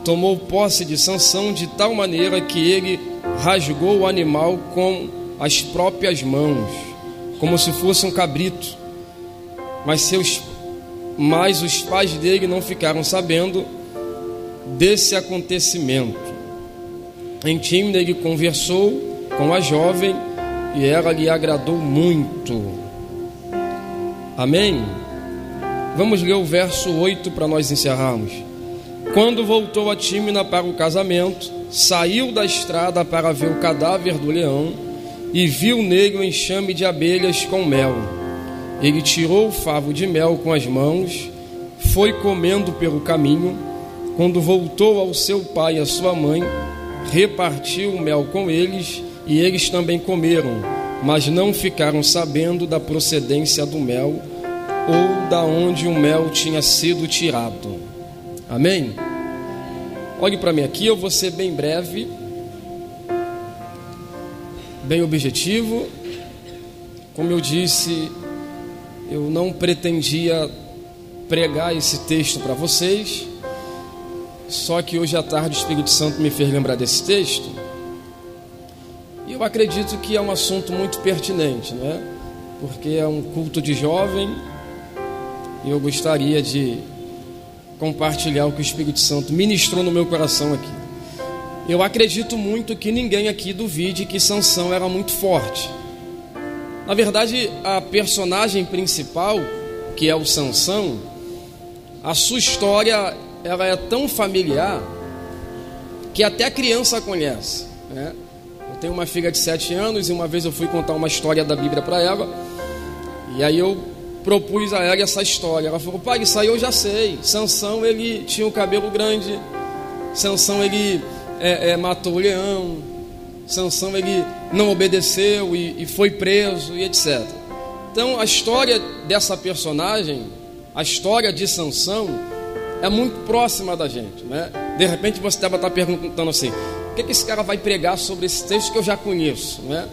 Speaker 6: tomou posse de Sansão de tal maneira que ele rasgou o animal com as próprias mãos, como se fosse um cabrito. Mas seus mas os pais dele não ficaram sabendo desse acontecimento. Em Tímina ele conversou com a jovem e ela lhe agradou muito. Amém. Vamos ler o verso 8 para nós encerrarmos. Quando voltou a Tímina para o casamento, saiu da estrada para ver o cadáver do leão e viu nele um enxame de abelhas com mel. Ele tirou o favo de mel com as mãos, foi comendo pelo caminho quando voltou ao seu pai e à sua mãe, repartiu o mel com eles e eles também comeram, mas não ficaram sabendo da procedência do mel ou da onde o mel tinha sido tirado. Amém? Olhe para mim aqui, eu vou ser bem breve, bem objetivo. Como eu disse, eu não pretendia pregar esse texto para vocês, só que hoje à tarde o Espírito Santo me fez lembrar desse texto. E eu acredito que é um assunto muito pertinente, né? Porque é um culto de jovem eu gostaria de compartilhar o que o Espírito Santo ministrou no meu coração aqui. Eu acredito muito que ninguém aqui duvide que Sansão era muito forte. Na verdade, a personagem principal, que é o Sansão, a sua história ela é tão familiar que até a criança conhece. Né? Eu tenho uma filha de sete anos e uma vez eu fui contar uma história da Bíblia para ela e aí eu propus a ela essa história. Ela falou: "Pai, isso aí eu já sei. Sansão ele tinha o cabelo grande. Sansão ele é, é, matou o leão. Sansão ele não obedeceu e, e foi preso e etc. Então a história dessa personagem, a história de Sansão é muito próxima da gente, né? De repente você deve estar perguntando assim: o que, que esse cara vai pregar sobre esse texto que eu já conheço, né?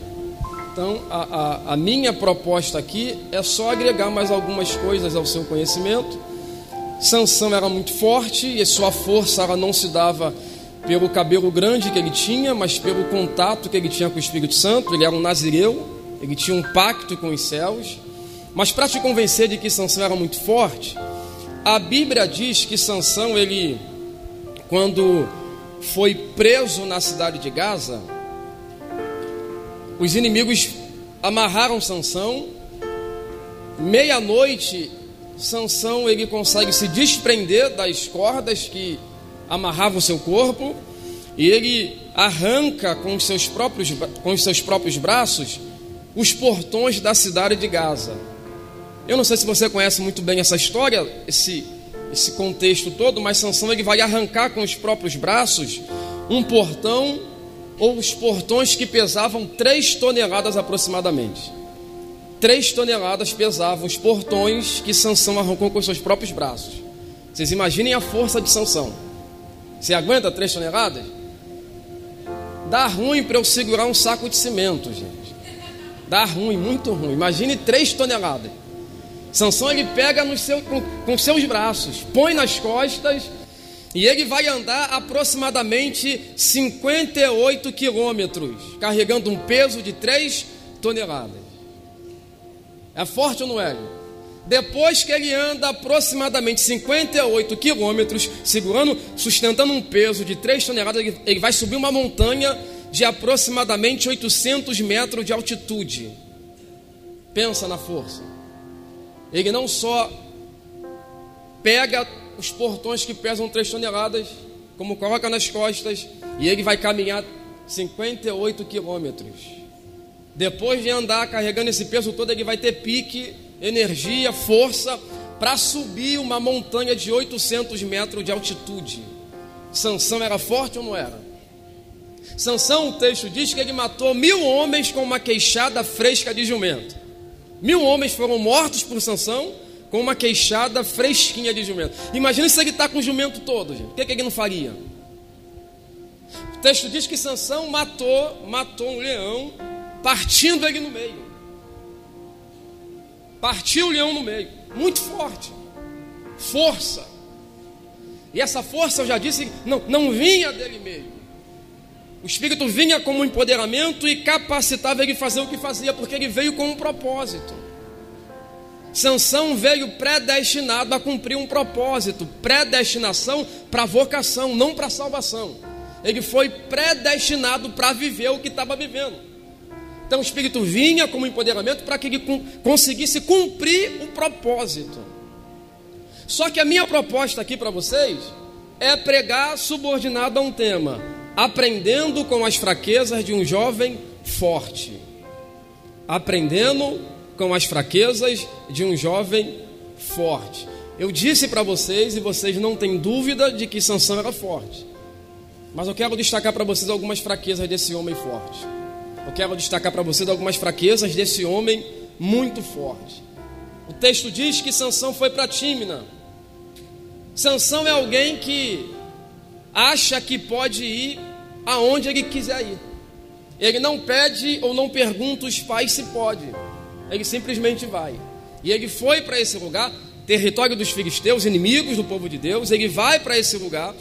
Speaker 6: Então, a, a, a, minha proposta aqui é só agregar mais algumas coisas ao seu conhecimento. Sansão era muito forte e sua força ela não se dava pelo cabelo grande que ele tinha, mas pelo contato que ele tinha com o Espírito Santo. Ele era um nazireu, ele tinha um pacto com os céus. Mas para te convencer de que Sansão era muito forte, a Bíblia diz que Sansão, ele, quando foi preso na cidade de Gaza, os inimigos amarraram Sansão. Meia-noite, Sansão ele consegue se desprender das cordas que amarravam o seu corpo e ele arranca com os seus próprios, com os seus próprios braços os portões da cidade de Gaza. Eu não sei se você conhece muito bem essa história, esse, esse contexto todo, mas Sansão ele vai arrancar com os próprios braços um portão os portões que pesavam 3 toneladas aproximadamente. 3 toneladas pesavam os portões que Sansão arrancou com seus próprios braços. Vocês imaginem a força de Sansão. Você aguenta 3 toneladas? Dá ruim para eu segurar um saco de cimento, gente. Dá ruim, muito ruim. Imagine 3 toneladas. Sansão ele pega no seu, com, com seus braços, põe nas costas e ele vai andar aproximadamente 58 quilômetros, carregando um peso de 3 toneladas. É forte ou não é? Depois que ele anda aproximadamente 58 quilômetros, segurando, sustentando um peso de 3 toneladas, ele vai subir uma montanha de aproximadamente 800 metros de altitude. Pensa na força. Ele não só pega os portões que pesam 3 toneladas, como coloca nas costas, e ele vai caminhar 58 quilômetros. Depois de andar carregando esse peso todo, ele vai ter pique, energia, força para subir uma montanha de 800 metros de altitude. Sansão era forte ou não era? Sansão, o texto diz que ele matou mil homens com uma queixada fresca de jumento. Mil homens foram mortos por Sansão com uma queixada fresquinha de jumento. Imagina se ele está com o jumento todo, gente. O que, que ele não faria? O texto diz que Sansão matou, matou um leão, partindo ele no meio. Partiu o leão no meio. Muito forte. Força. E essa força, eu já disse, não, não vinha dele mesmo. O Espírito vinha como empoderamento e capacitava ele fazer o que fazia, porque ele veio com um propósito. Sansão veio predestinado a cumprir um propósito, predestinação para vocação, não para salvação. Ele foi predestinado para viver o que estava vivendo. Então o Espírito vinha como empoderamento para que ele conseguisse cumprir o propósito. Só que a minha proposta aqui para vocês é pregar subordinado a um tema: aprendendo com as fraquezas de um jovem forte. Aprendendo com as fraquezas de um jovem forte. Eu disse para vocês e vocês não têm dúvida de que Sansão era forte. Mas eu quero destacar para vocês algumas fraquezas desse homem forte. Eu quero destacar para vocês algumas fraquezas desse homem muito forte. O texto diz que Sansão foi para Tímina. Sansão é alguém que acha que pode ir aonde ele quiser ir. Ele não pede ou não pergunta os pais se pode. Ele simplesmente vai. E ele foi para esse lugar, território dos filisteus, inimigos do povo de Deus. Ele vai para esse lugar.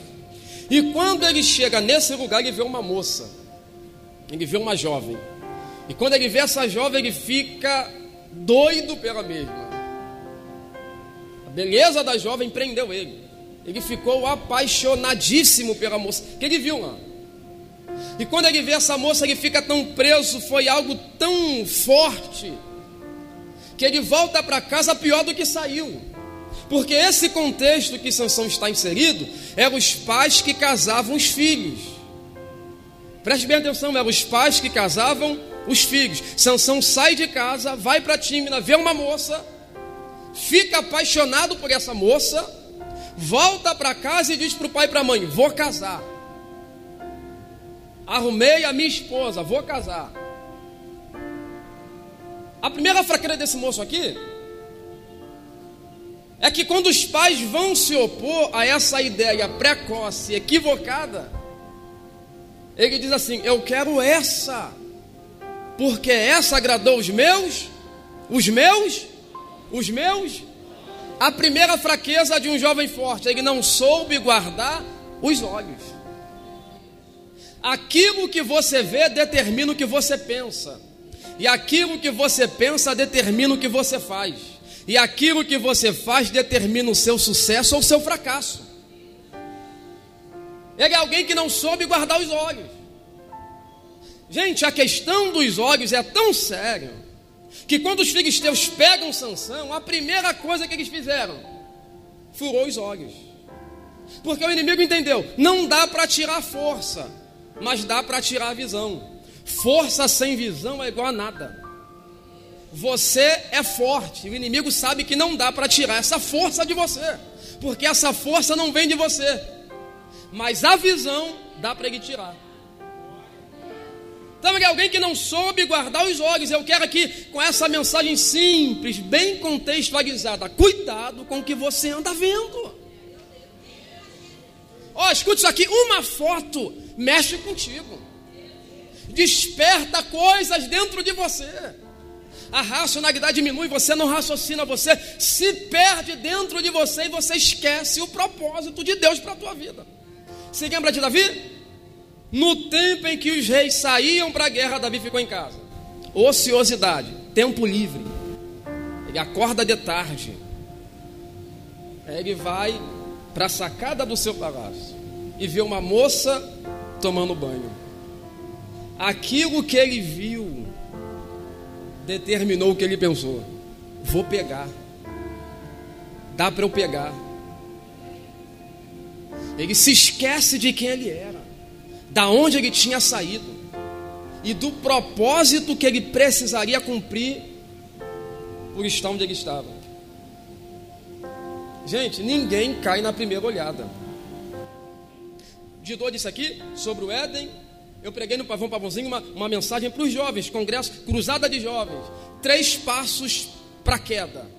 Speaker 6: E quando ele chega nesse lugar, ele vê uma moça. Ele vê uma jovem. E quando ele vê essa jovem, ele fica doido pela mesma. A beleza da jovem prendeu ele. Ele ficou apaixonadíssimo pela moça que ele viu lá. E quando ele vê essa moça, ele fica tão preso, foi algo tão forte, que ele volta para casa pior do que saiu. Porque esse contexto que Sansão está inserido eram os pais que casavam os filhos. Preste bem atenção, eram os pais que casavam os filhos. Sansão sai de casa, vai para Tímina, vê uma moça, fica apaixonado por essa moça, volta para casa e diz para o pai e para a mãe: Vou casar. Arrumei a minha esposa, vou casar. A primeira fraqueza desse moço aqui é que quando os pais vão se opor a essa ideia precoce, equivocada, ele diz assim: Eu quero essa, porque essa agradou os meus, os meus, os meus. A primeira fraqueza de um jovem forte, ele não soube guardar os olhos. Aquilo que você vê determina o que você pensa. E aquilo que você pensa determina o que você faz. E aquilo que você faz determina o seu sucesso ou o seu fracasso. Ele é alguém que não soube guardar os olhos. Gente, a questão dos olhos é tão séria que quando os filisteus pegam Sansão, a primeira coisa que eles fizeram furou os olhos. Porque o inimigo entendeu, não dá para tirar força mas dá para tirar a visão. Força sem visão é igual a nada. Você é forte, o inimigo sabe que não dá para tirar essa força de você, porque essa força não vem de você, mas a visão dá para ele tirar. Então, alguém que não soube guardar os olhos. Eu quero aqui, com essa mensagem simples, bem contextualizada, cuidado com o que você anda vendo. Ó, oh, escute isso aqui: uma foto mexe contigo, desperta coisas dentro de você. A racionalidade diminui, você não raciocina, você se perde dentro de você e você esquece o propósito de Deus para a tua vida. Você lembra de Davi? No tempo em que os reis saíam para a guerra, Davi ficou em casa. Ociosidade, tempo livre. Ele acorda de tarde. ele vai para a sacada do seu palácio e vê uma moça tomando banho. Aquilo que ele viu determinou o que ele pensou: vou pegar, dá para eu pegar. Ele se esquece de quem ele era, da onde ele tinha saído e do propósito que ele precisaria cumprir por estar onde ele estava. Gente, ninguém cai na primeira olhada. Didô disse aqui sobre o Éden. Eu preguei no Pavão Pavãozinho uma, uma mensagem para os jovens, congresso, cruzada de jovens. Três passos para a queda.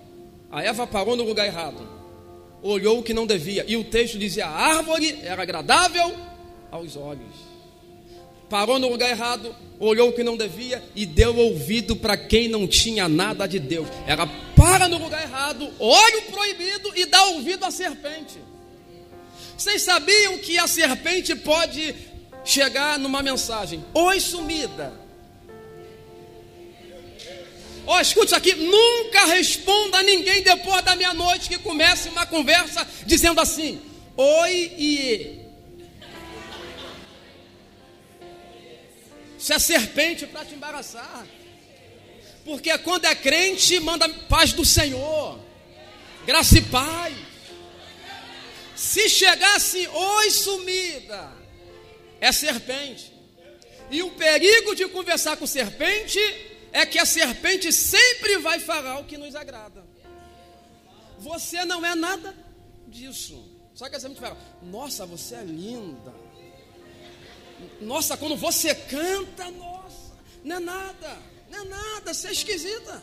Speaker 6: A Eva parou no lugar errado. Olhou o que não devia. E o texto dizia: a árvore era agradável aos olhos. Parou no lugar errado, olhou o que não devia e deu ouvido para quem não tinha nada de Deus. Era para no lugar errado, olho proibido e dá ouvido à serpente. Vocês sabiam que a serpente pode chegar numa mensagem: Oi, sumida. Ó, oh, escute isso aqui: nunca responda a ninguém depois da meia-noite que comece uma conversa dizendo assim: Oi e. Isso é serpente para te embaraçar. Porque quando é crente, manda paz do Senhor, graça e paz. Se chegasse oi sumida, é serpente. E o perigo de conversar com serpente é que a serpente sempre vai falar o que nos agrada. Você não é nada disso. Só que a gente fala, nossa, você é linda. Nossa, quando você canta, nossa, não é nada, não é nada, você é esquisita.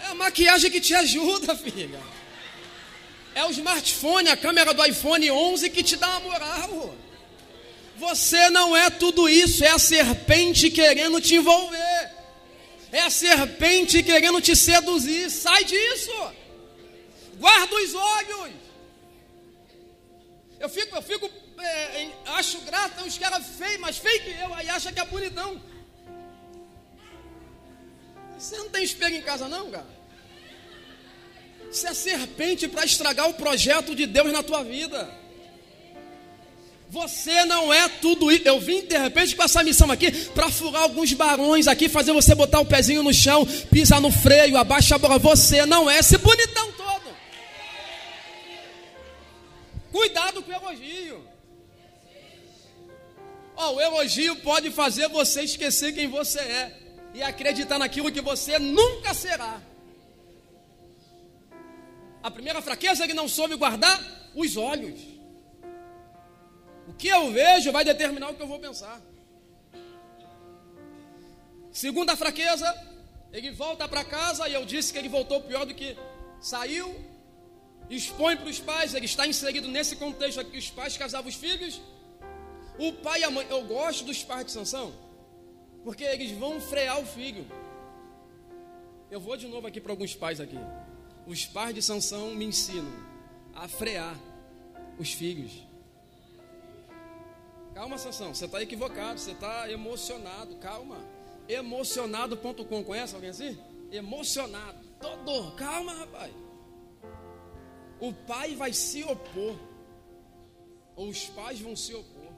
Speaker 6: É a maquiagem que te ajuda, filha. É o smartphone, a câmera do iPhone 11 que te dá uma moral. Você não é tudo isso, é a serpente querendo te envolver. É a serpente querendo te seduzir. Sai disso. Guarda os olhos. Eu fico, eu fico, é, acho grato os caras feios, mas feio que eu, aí acha que é bonitão. Você não tem espelho em casa, não, cara? Isso é serpente para estragar o projeto de Deus na tua vida. Você não é tudo isso. Eu vim de repente com essa missão aqui para furar alguns barões aqui, fazer você botar o pezinho no chão, pisar no freio, abaixa a bola. Você não é esse bonitão todo. Cuidado com o elogio. Oh, o elogio pode fazer você esquecer quem você é e acreditar naquilo que você nunca será. A primeira fraqueza é que não soube guardar os olhos. O que eu vejo vai determinar o que eu vou pensar. Segunda fraqueza, ele volta para casa e eu disse que ele voltou pior do que saiu. Expõe para os pais, ele está inserido nesse contexto aqui, os pais casavam os filhos. O pai e a mãe, eu gosto dos pais de Sansão, porque eles vão frear o filho. Eu vou de novo aqui para alguns pais aqui. Os pais de Sansão me ensinam a frear os filhos. Calma, Sansão, você está equivocado, você está emocionado, calma. Emocionado.com, conhece alguém assim? Emocionado, todo, calma, rapaz. O pai vai se opor, ou os pais vão se opor.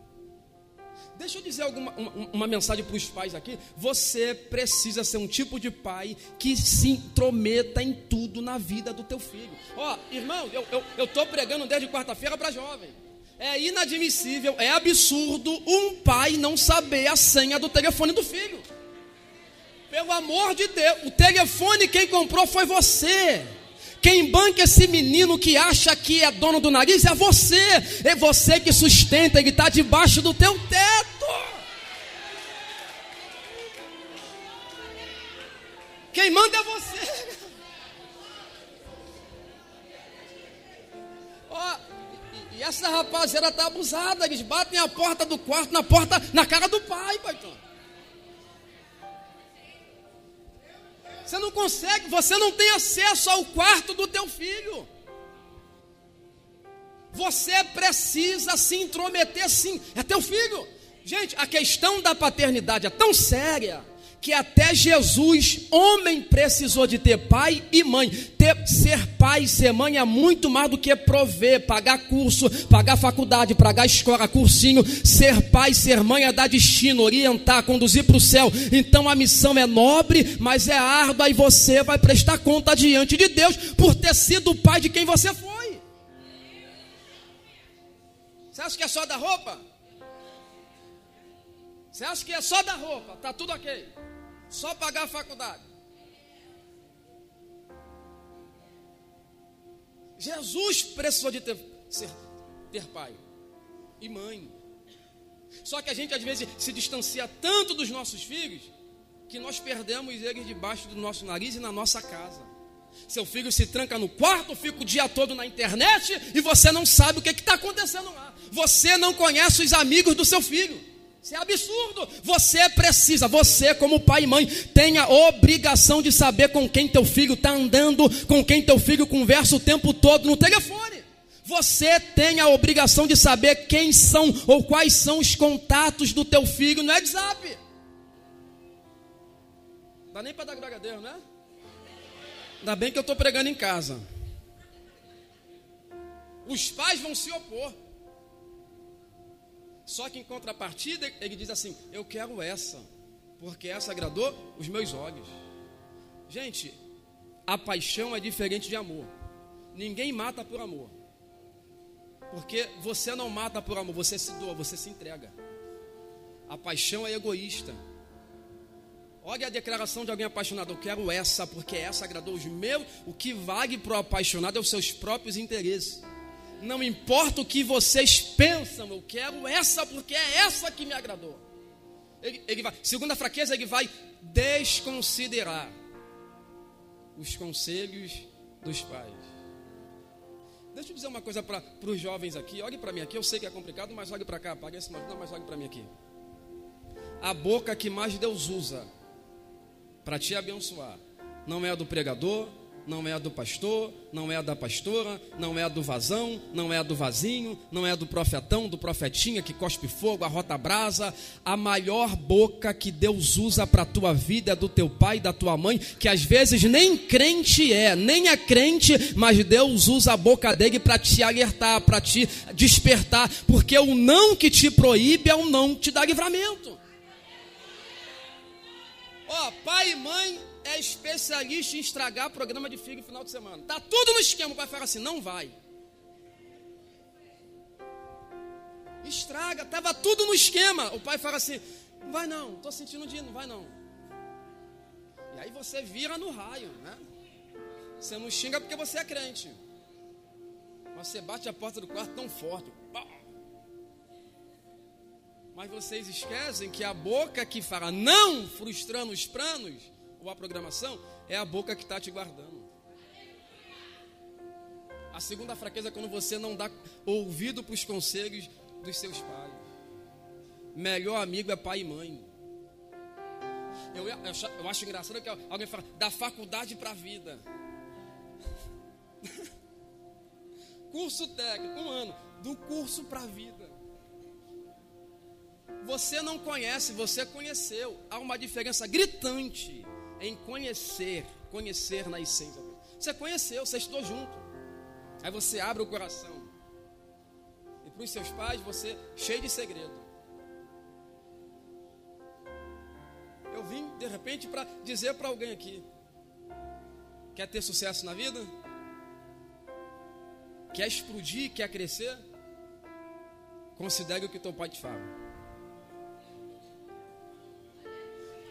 Speaker 6: Deixa eu dizer alguma, uma, uma mensagem para os pais aqui. Você precisa ser um tipo de pai que se intrometa em tudo na vida do teu filho. Ó, oh, irmão, eu estou pregando desde quarta-feira para jovem. É inadmissível, é absurdo um pai não saber a senha do telefone do filho. Pelo amor de Deus, o telefone quem comprou foi você. Quem banca esse menino que acha que é dono do nariz é você. É você que sustenta, ele está debaixo do teu teto. Quem manda é você. Essa rapaziada está abusada, eles batem a porta do quarto na porta, na cara do pai, paitão. Você não consegue, você não tem acesso ao quarto do teu filho. Você precisa se intrometer sim, é teu filho. Gente, a questão da paternidade é tão séria que até Jesus, homem, precisou de ter pai e mãe. Ter, ser pai e ser mãe é muito mais do que prover, pagar curso, pagar faculdade, pagar escola, cursinho. Ser pai e ser mãe é dar destino, orientar, conduzir para o céu. Então a missão é nobre, mas é árdua e você vai prestar conta diante de Deus por ter sido o pai de quem você foi. Você acha que é só da roupa? Você acha que é só da roupa? Tá tudo ok. Só pagar a faculdade. Jesus precisou de ter, ser, ter pai e mãe. Só que a gente às vezes se distancia tanto dos nossos filhos que nós perdemos eles debaixo do nosso nariz e na nossa casa. Seu filho se tranca no quarto, fica o dia todo na internet e você não sabe o que está acontecendo lá. Você não conhece os amigos do seu filho. Isso é absurdo. Você precisa, você como pai e mãe, tem a obrigação de saber com quem teu filho está andando, com quem teu filho conversa o tempo todo no telefone. Você tem a obrigação de saber quem são ou quais são os contatos do teu filho no WhatsApp. Não dá nem para dar glória a Deus, né? Ainda bem que eu estou pregando em casa. Os pais vão se opor. Só que em contrapartida, ele diz assim: Eu quero essa, porque essa agradou os meus olhos. Gente, a paixão é diferente de amor. Ninguém mata por amor. Porque você não mata por amor, você se doa, você se entrega. A paixão é egoísta. Olha a declaração de alguém apaixonado. Eu quero essa, porque essa agradou os meus. O que vale para o apaixonado é os seus próprios interesses. Não importa o que vocês pensam, eu quero essa, porque é essa que me agradou. Ele, ele vai, segunda fraqueza, ele vai desconsiderar os conselhos dos pais. Deixa eu dizer uma coisa para os jovens aqui. Olhe para mim aqui. Eu sei que é complicado, mas olhe para cá. Apaga esse não, mas olhe para mim aqui. A boca que mais Deus usa para te abençoar não é a do pregador, não é a do pastor, não é a da pastora, não é a do vazão, não é a do vazinho, não é a do profetão, do profetinha que cospe fogo, arrota brasa. A maior boca que Deus usa para a tua vida é do teu pai da tua mãe, que às vezes nem crente é, nem é crente, mas Deus usa a boca dele para te alertar, para te despertar, porque o não que te proíbe é o não que te dá livramento. Ó, oh, pai e mãe é especialista em estragar programa de filho no final de semana. Tá tudo no esquema, o pai fala assim, não vai. Estraga, tava tudo no esquema. O pai fala assim, não vai não, tô sentindo dia, não vai não. E aí você vira no raio, né? Você não xinga porque você é crente. Mas você bate a porta do quarto tão forte. Mas vocês esquecem que a boca que fala não, frustrando os planos, ou a programação, é a boca que está te guardando. A segunda fraqueza é quando você não dá ouvido para os conselhos dos seus pais. Melhor amigo é pai e mãe. Eu, eu, eu acho engraçado que alguém fala da faculdade para a vida. curso técnico, um ano, do curso para a vida. Você não conhece, você conheceu. Há uma diferença gritante em conhecer, conhecer na essência. Você conheceu, você estudou junto. Aí você abre o coração. E para os seus pais, você cheio de segredo. Eu vim de repente para dizer para alguém aqui: quer ter sucesso na vida? Quer explodir, quer crescer? Considere o que teu pai te fala.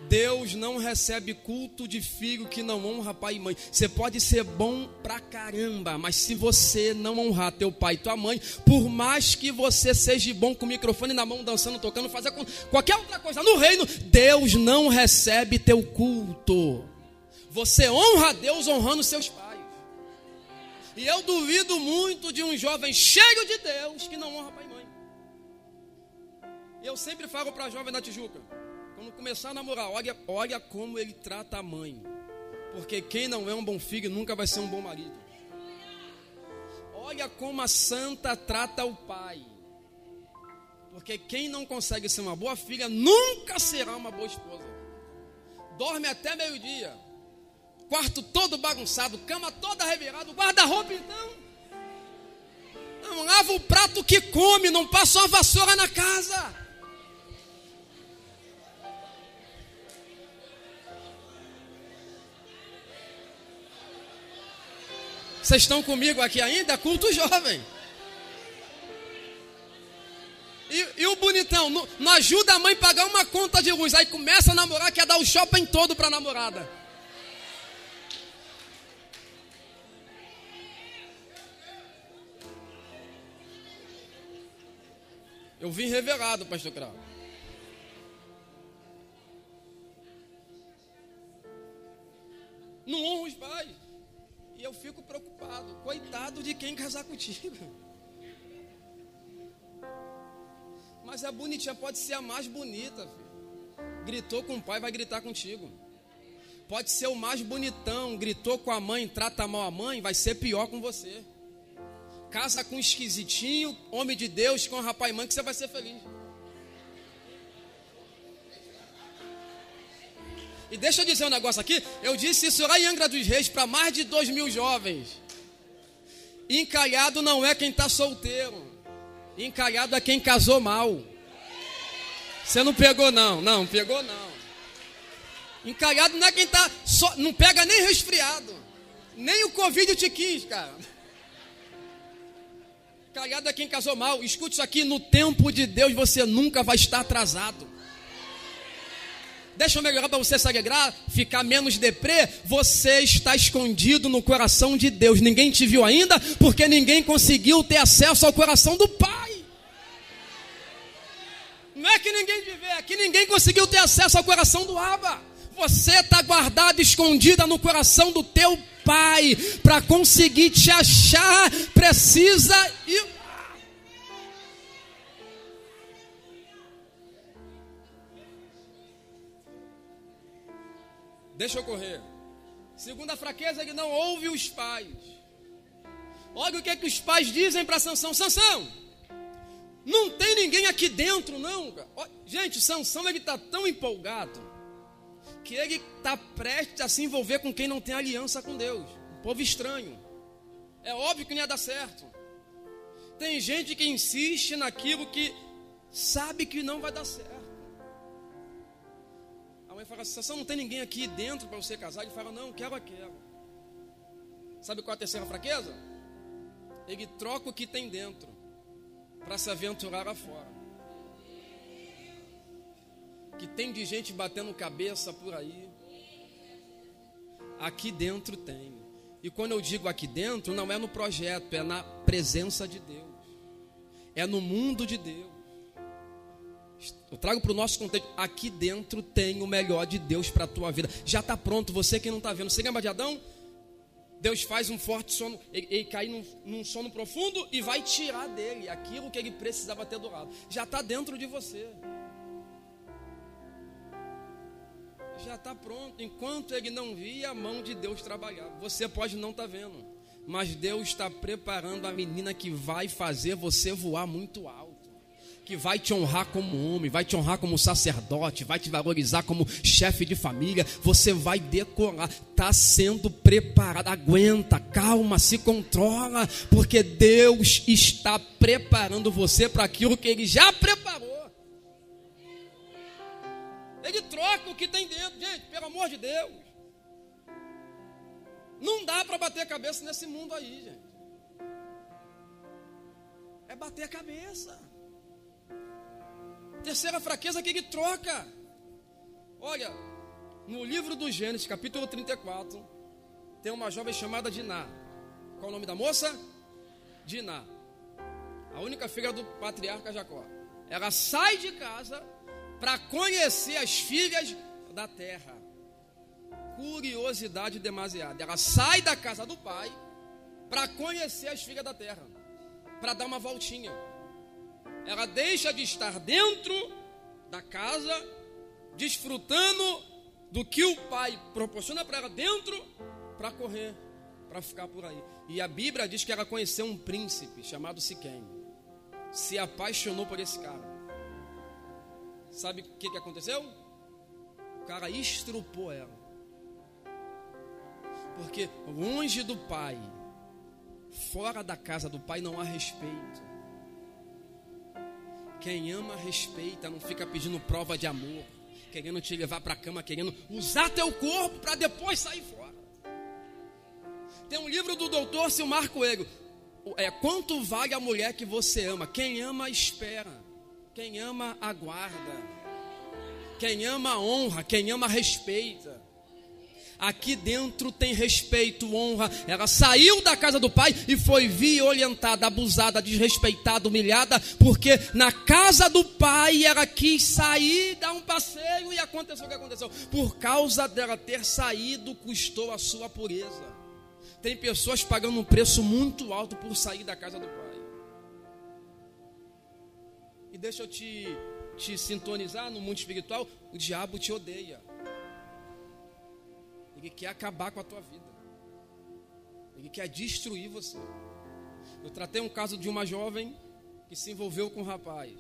Speaker 6: Deus não recebe culto de filho que não honra pai e mãe. Você pode ser bom pra caramba, mas se você não honrar teu pai e tua mãe, por mais que você seja bom com o microfone na mão, dançando, tocando, fazer qualquer outra coisa no reino, Deus não recebe teu culto. Você honra Deus honrando seus pais. E eu duvido muito de um jovem cheio de Deus que não honra pai e mãe. Eu sempre falo para jovem da Tijuca. Quando começar a namorar, olha, olha como ele trata a mãe. Porque quem não é um bom filho nunca vai ser um bom marido. Olha como a santa trata o pai. Porque quem não consegue ser uma boa filha nunca será uma boa esposa. Dorme até meio-dia. Quarto todo bagunçado, cama toda revirada, guarda-roupa então. Não lava o prato que come, não passa uma vassoura na casa. Vocês estão comigo aqui ainda? Culto jovem. E, e, o bonitão, não, não, ajuda a mãe a pagar uma conta de luz. Aí começa a namorar, quer dar o shopping todo para a namorada. Eu vim revelado, pastor Crau. Não honra os pais. E eu fico preocupado. Coitado de quem casar contigo. Mas a bonitinha pode ser a mais bonita, filho. Gritou com o pai, vai gritar contigo. Pode ser o mais bonitão, gritou com a mãe, trata mal a mãe, vai ser pior com você. Casa com um esquisitinho, homem de Deus, com um rapaz e mãe, que você vai ser feliz. E deixa eu dizer um negócio aqui. Eu disse isso lá em Angra dos Reis para mais de dois mil jovens. Encalhado não é quem está solteiro. Encalhado é quem casou mal. Você não pegou não, não, pegou não. Encalhado não é quem está, so, não pega nem resfriado. Nem o Covid te quis, cara. Encalhado é quem casou mal. Escute isso aqui, no tempo de Deus você nunca vai estar atrasado. Deixa eu melhorar para você se alegrar, ficar menos deprê. Você está escondido no coração de Deus. Ninguém te viu ainda, porque ninguém conseguiu ter acesso ao coração do Pai. Não é que ninguém te vê, é que ninguém conseguiu ter acesso ao coração do Abba. Você está guardado, escondida no coração do teu Pai. Para conseguir te achar, precisa ir Deixa eu correr. Segunda fraqueza, ele não ouve os pais. Olha o que, é que os pais dizem para Sansão. Sansão, não tem ninguém aqui dentro, não. Gente, Sansão ele está tão empolgado que ele está prestes a se envolver com quem não tem aliança com Deus. Um povo estranho. É óbvio que não ia dar certo. Tem gente que insiste naquilo que sabe que não vai dar certo mãe fala assim: não tem ninguém aqui dentro para você casar? Ele fala: Não, quero aquela. Sabe qual é a terceira fraqueza? Ele troca o que tem dentro para se aventurar afora. Que tem de gente batendo cabeça por aí. Aqui dentro tem. E quando eu digo aqui dentro, não é no projeto, é na presença de Deus. É no mundo de Deus. Eu trago para o nosso contexto. Aqui dentro tem o melhor de Deus para a tua vida. Já está pronto, você que não está vendo. Você lembra de Adão? Deus faz um forte sono, ele, ele cai num, num, sono profundo e vai tirar dele aquilo que ele precisava ter do lado. Já está dentro de você. Já está pronto. Enquanto ele não via a mão de Deus trabalhar, você pode não estar tá vendo, mas Deus está preparando a menina que vai fazer você voar muito alto que vai te honrar como homem, vai te honrar como sacerdote, vai te valorizar como chefe de família, você vai decorar, está sendo preparado. Aguenta, calma, se controla, porque Deus está preparando você para aquilo que Ele já preparou. Ele troca o que tem dentro, gente, pelo amor de Deus. Não dá para bater a cabeça nesse mundo aí, gente. É bater a cabeça. Terceira fraqueza que ele troca. Olha, no livro do Gênesis, capítulo 34, tem uma jovem chamada Diná. Qual o nome da moça? Diná. A única filha do patriarca Jacó. Ela sai de casa para conhecer as filhas da terra. Curiosidade demasiada. Ela sai da casa do pai para conhecer as filhas da terra, para dar uma voltinha ela deixa de estar dentro da casa, desfrutando do que o pai proporciona para ela dentro, para correr, para ficar por aí. E a Bíblia diz que ela conheceu um príncipe chamado Siquém, se apaixonou por esse cara. Sabe o que, que aconteceu? O cara estrupou ela. Porque longe do pai, fora da casa do pai, não há respeito. Quem ama, respeita, não fica pedindo prova de amor, querendo te levar para a cama, querendo usar teu corpo para depois sair fora. Tem um livro do doutor Silmar Coelho. É quanto vale a mulher que você ama? Quem ama, espera. Quem ama, aguarda. Quem ama, honra. Quem ama, respeita. Aqui dentro tem respeito, honra. Ela saiu da casa do pai e foi violentada, abusada, desrespeitada, humilhada, porque na casa do pai ela quis sair, dar um passeio e aconteceu o que aconteceu. Por causa dela ter saído, custou a sua pureza. Tem pessoas pagando um preço muito alto por sair da casa do pai. E deixa eu te, te sintonizar no mundo espiritual: o diabo te odeia. Ele quer acabar com a tua vida. Ele quer destruir você. Eu tratei um caso de uma jovem que se envolveu com um rapaz.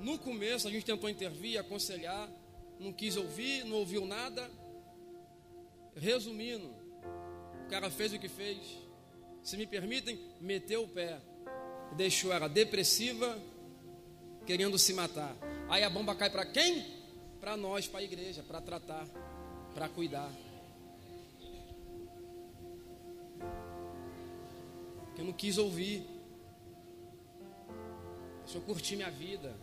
Speaker 6: No começo a gente tentou intervir, aconselhar, não quis ouvir, não ouviu nada. Resumindo, o cara fez o que fez. Se me permitem, meteu o pé. Deixou ela depressiva, querendo se matar. Aí a bomba cai para quem? Para nós, para a igreja, para tratar para cuidar. Eu não quis ouvir. Deixa eu curtir minha vida.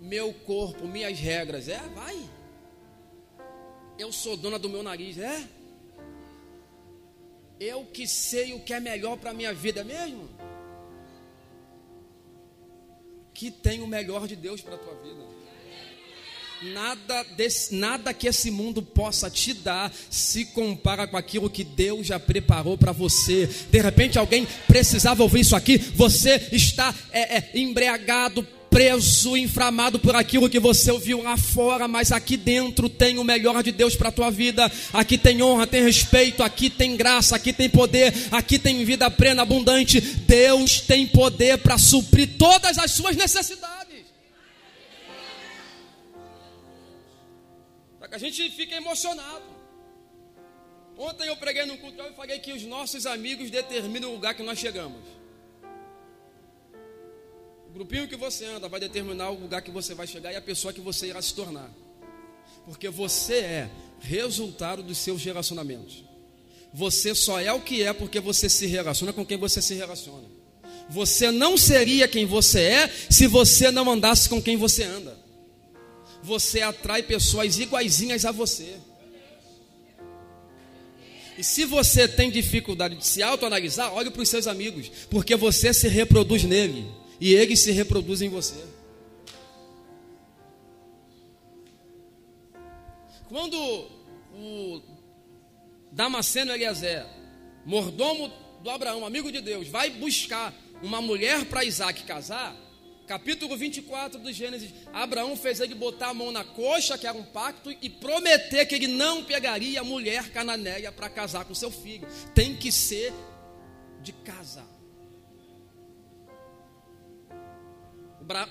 Speaker 6: Meu corpo, minhas regras. É, vai. Eu sou dona do meu nariz, é? Eu que sei o que é melhor para minha vida, é mesmo? Que tem o melhor de Deus para tua vida. Nada, desse, nada que esse mundo possa te dar se compara com aquilo que Deus já preparou para você. De repente alguém precisava ouvir isso aqui. Você está é, é, embriagado, preso, inflamado por aquilo que você ouviu lá fora, mas aqui dentro tem o melhor de Deus para a tua vida. Aqui tem honra, tem respeito, aqui tem graça, aqui tem poder, aqui tem vida plena, abundante. Deus tem poder para suprir todas as suas necessidades. A gente fica emocionado. Ontem eu preguei num culto e falei que os nossos amigos determinam o lugar que nós chegamos. O grupinho que você anda vai determinar o lugar que você vai chegar e a pessoa que você irá se tornar. Porque você é resultado dos seus relacionamentos. Você só é o que é porque você se relaciona com quem você se relaciona. Você não seria quem você é se você não andasse com quem você anda você atrai pessoas iguaizinhas a você. E se você tem dificuldade de se autoanalisar, olhe para os seus amigos, porque você se reproduz nele e eles se reproduzem em você. Quando o Damasceno Eliezer, mordomo do Abraão, amigo de Deus, vai buscar uma mulher para Isaac casar, capítulo 24 do Gênesis, Abraão fez ele botar a mão na coxa, que era um pacto, e prometer que ele não pegaria a mulher cananeia para casar com seu filho. Tem que ser de casa.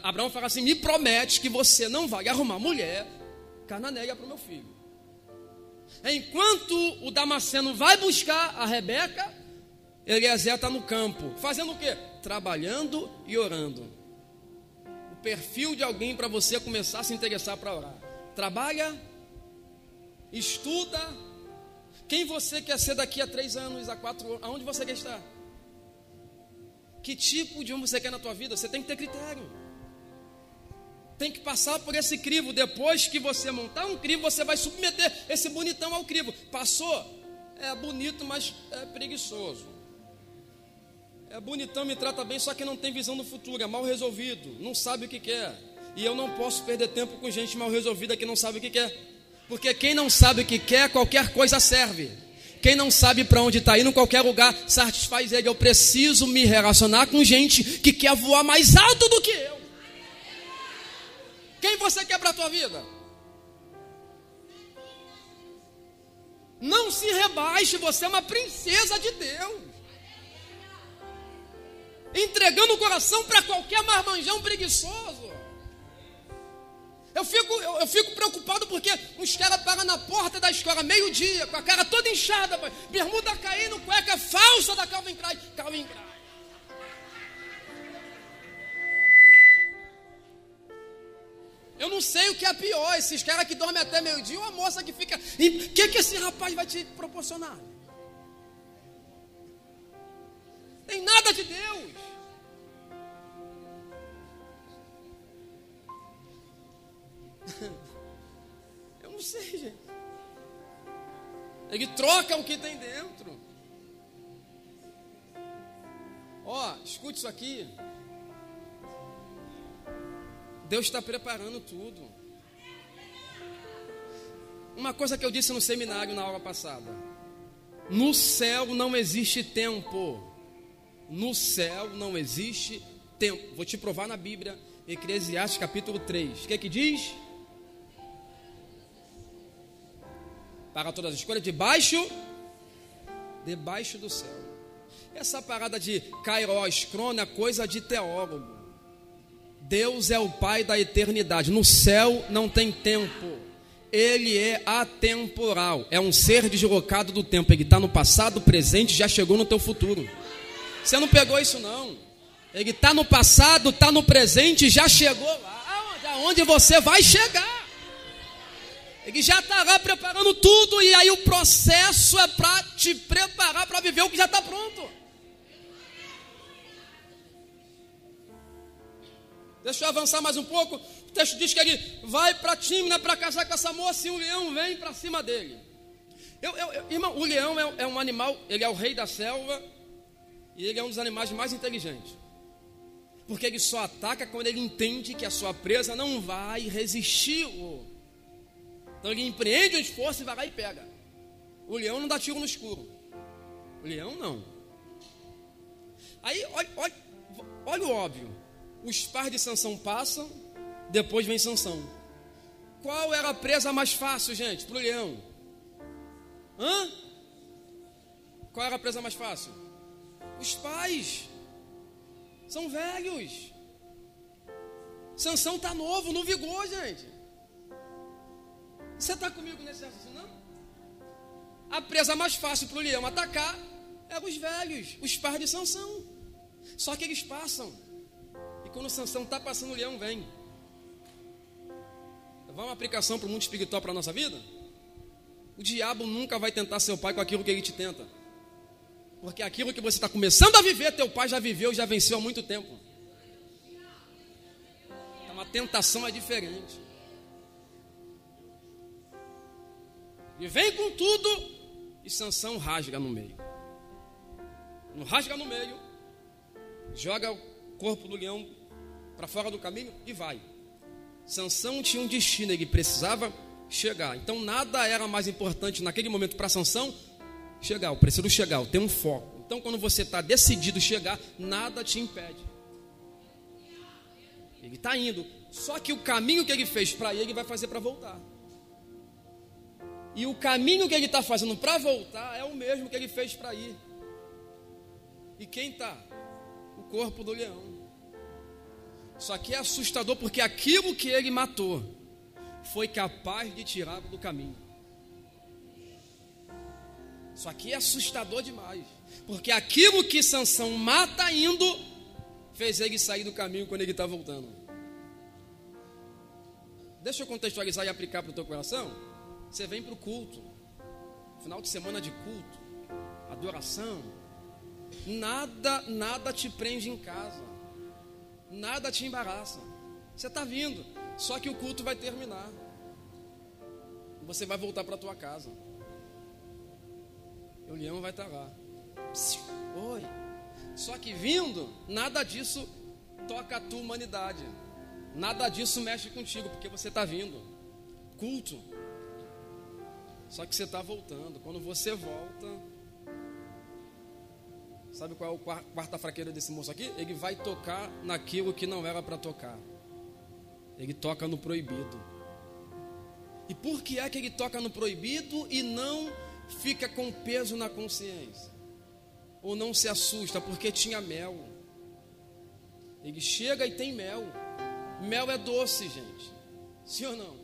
Speaker 6: Abraão fala assim: me promete que você não vai arrumar mulher cananeia para o meu filho. Enquanto o Damasceno vai buscar a Rebeca, Eliezer está no campo, fazendo o quê? Trabalhando e orando perfil de alguém para você começar a se interessar para orar. Trabalha, estuda. Quem você quer ser daqui a três anos, a quatro anos? Aonde você quer estar? Que tipo de homem você quer na tua vida? Você tem que ter critério. Tem que passar por esse crivo. Depois que você montar um crivo, você vai submeter esse bonitão ao crivo. Passou? É bonito, mas é preguiçoso. É bonitão, me trata bem, só que não tem visão no futuro, é mal resolvido, não sabe o que quer. E eu não posso perder tempo com gente mal resolvida que não sabe o que quer. Porque quem não sabe o que quer, qualquer coisa serve. Quem não sabe para onde está indo, qualquer lugar satisfaz ele. Eu preciso me relacionar com gente que quer voar mais alto do que eu. Quem você quer para a tua vida? Não se rebaixe, você é uma princesa de Deus entregando o coração para qualquer marmanjão preguiçoso. Eu fico, eu, eu, fico preocupado porque os caras param na porta da escola meio-dia, com a cara toda inchada, bermuda caindo, cueca falsa da Calvin Klein. Calvin Klein. Eu não sei o que é pior, esses caras que dormem até meio-dia ou a moça que fica. O que, que esse rapaz vai te proporcionar? Tem nada de Deus. Eu não sei, gente. Ele troca o que tem dentro. Ó, oh, escute isso aqui. Deus está preparando tudo. Uma coisa que eu disse no seminário na aula passada: no céu não existe tempo. No céu não existe tempo. Vou te provar na Bíblia, Eclesiastes capítulo 3. O que é que diz? Para todas as escolhas, debaixo, debaixo do céu. Essa parada de Kairos, crono, é coisa de teólogo. Deus é o Pai da eternidade. No céu não tem tempo. Ele é atemporal. É um ser deslocado do tempo. Ele está no passado, presente, já chegou no teu futuro. Você não pegou isso não. Ele está no passado, está no presente, já chegou lá aonde você vai chegar. Ele já está lá preparando tudo e aí o processo é para te preparar para viver o que já está pronto. Deixa eu avançar mais um pouco. O texto diz que ele vai para Timna para casar com essa moça e o leão vem para cima dele. Eu, eu, eu, irmão, o leão é, é um animal, ele é o rei da selva e ele é um dos animais mais inteligentes. Porque ele só ataca quando ele entende que a sua presa não vai resistir. Então ele empreende o esforço e vai lá e pega. O leão não dá tiro no escuro. O leão não. Aí, olha, olha, olha o óbvio. Os pais de Sansão passam, depois vem Sansão. Qual era a presa mais fácil, gente, para o leão? Hã? Qual era a presa mais fácil? Os pais. São velhos. Sansão está novo, no vigor, gente. Você está comigo nesse assunto, não? A presa mais fácil para o leão atacar é os velhos, os pais de Sansão. Só que eles passam. E quando Sansão está passando, o leão vem. Vai uma aplicação para o mundo espiritual para a nossa vida? O diabo nunca vai tentar seu pai com aquilo que ele te tenta. Porque aquilo que você está começando a viver, teu pai já viveu, já venceu há muito tempo. Então a tentação é diferente. E vem com tudo, e Sansão rasga no meio. Não rasga no meio, joga o corpo do leão para fora do caminho e vai. Sansão tinha um destino, ele precisava chegar. Então nada era mais importante naquele momento para Sansão chegar. Eu preciso chegar, eu tenho um foco. Então quando você está decidido chegar, nada te impede. Ele está indo. Só que o caminho que ele fez para ir, ele vai fazer para voltar. E o caminho que ele está fazendo para voltar é o mesmo que ele fez para ir. E quem está? O corpo do leão. Só que é assustador porque aquilo que ele matou foi capaz de tirá-lo do caminho. Isso aqui é assustador demais. Porque aquilo que Sansão mata indo, fez ele sair do caminho quando ele está voltando. Deixa eu contextualizar e aplicar para o teu coração. Você vem para o culto, final de semana de culto, adoração. Nada, nada te prende em casa. Nada te embaraça. Você está vindo. Só que o culto vai terminar. Você vai voltar para a tua casa. O leão vai estar tá lá. Oi. Só que vindo, nada disso toca a tua humanidade. Nada disso mexe contigo, porque você está vindo. Culto. Só que você está voltando. Quando você volta. Sabe qual é a quarta fraqueira desse moço aqui? Ele vai tocar naquilo que não era para tocar. Ele toca no proibido. E por que é que ele toca no proibido e não fica com peso na consciência? Ou não se assusta porque tinha mel? Ele chega e tem mel. Mel é doce, gente. Sim ou não?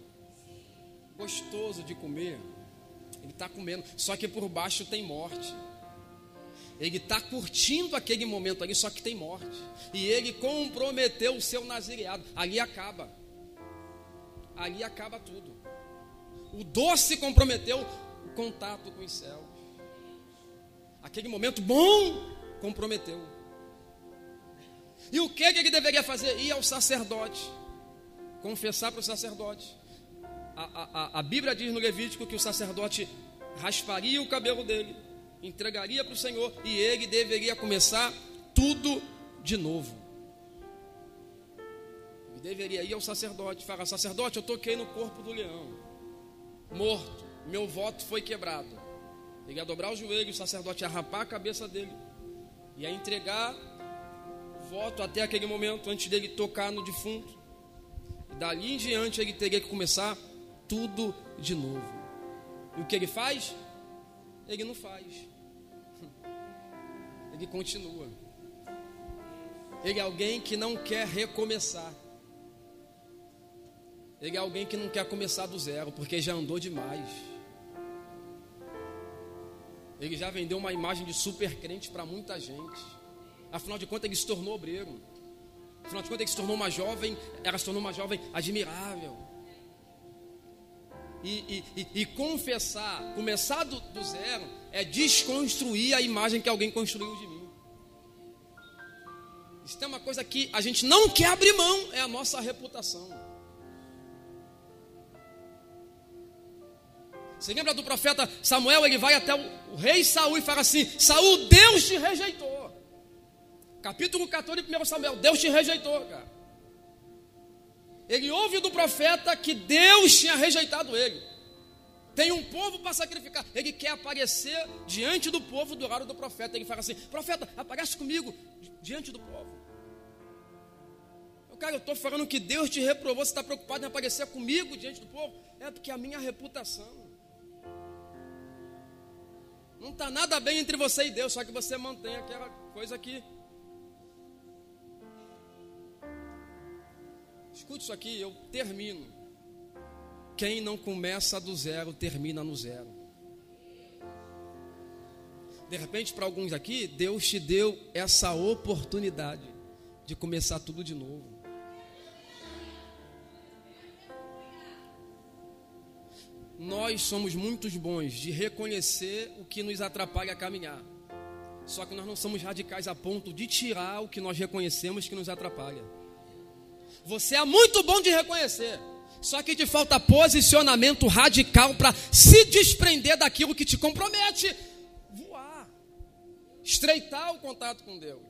Speaker 6: Gostoso de comer. Ele está comendo, só que por baixo tem morte. Ele está curtindo aquele momento ali, só que tem morte. E ele comprometeu o seu nazireado. Ali acaba ali acaba tudo. O doce comprometeu contato com os céus. Aquele momento bom comprometeu. E o que ele deveria fazer? Ir ao sacerdote, confessar para o sacerdote. A, a, a Bíblia diz no Levítico que o sacerdote rasparia o cabelo dele, entregaria para o Senhor e ele deveria começar tudo de novo deveria ir ao sacerdote e falar: Sacerdote, eu toquei no corpo do leão, morto, meu voto foi quebrado. Ele ia dobrar o joelho, o sacerdote ia rapar a cabeça dele, ia entregar voto até aquele momento, antes dele tocar no defunto. E dali em diante ele teria que começar tudo de novo. E o que ele faz? Ele não faz. Ele continua. Ele é alguém que não quer recomeçar. Ele é alguém que não quer começar do zero, porque já andou demais. Ele já vendeu uma imagem de super crente para muita gente. Afinal de contas, ele se tornou obreiro. Afinal de contas, ele se tornou uma jovem, ela se tornou uma jovem admirável. E, e, e, confessar, começar do, do zero, é desconstruir a imagem que alguém construiu de mim. Isso tem uma coisa que a gente não quer abrir mão, é a nossa reputação. Você lembra do profeta Samuel? Ele vai até o, o rei Saul e fala assim: Saul, Deus te rejeitou. Capítulo 14 de 1 Samuel: Deus te rejeitou, cara. Ele ouve do profeta que Deus tinha rejeitado ele. Tem um povo para sacrificar. Ele quer aparecer diante do povo do lado do profeta. Ele fala assim: Profeta, aparece comigo diante do povo. Cara, eu estou falando que Deus te reprovou. Você está preocupado em aparecer comigo diante do povo? É porque a minha reputação. Não está nada bem entre você e Deus, só que você mantém aquela coisa aqui. Escute isso aqui, eu termino. Quem não começa do zero, termina no zero. De repente, para alguns aqui, Deus te deu essa oportunidade de começar tudo de novo. Nós somos muito bons de reconhecer o que nos atrapalha a caminhar. Só que nós não somos radicais a ponto de tirar o que nós reconhecemos que nos atrapalha. Você é muito bom de reconhecer. Só que te falta posicionamento radical para se desprender daquilo que te compromete. Voar. Estreitar o contato com Deus.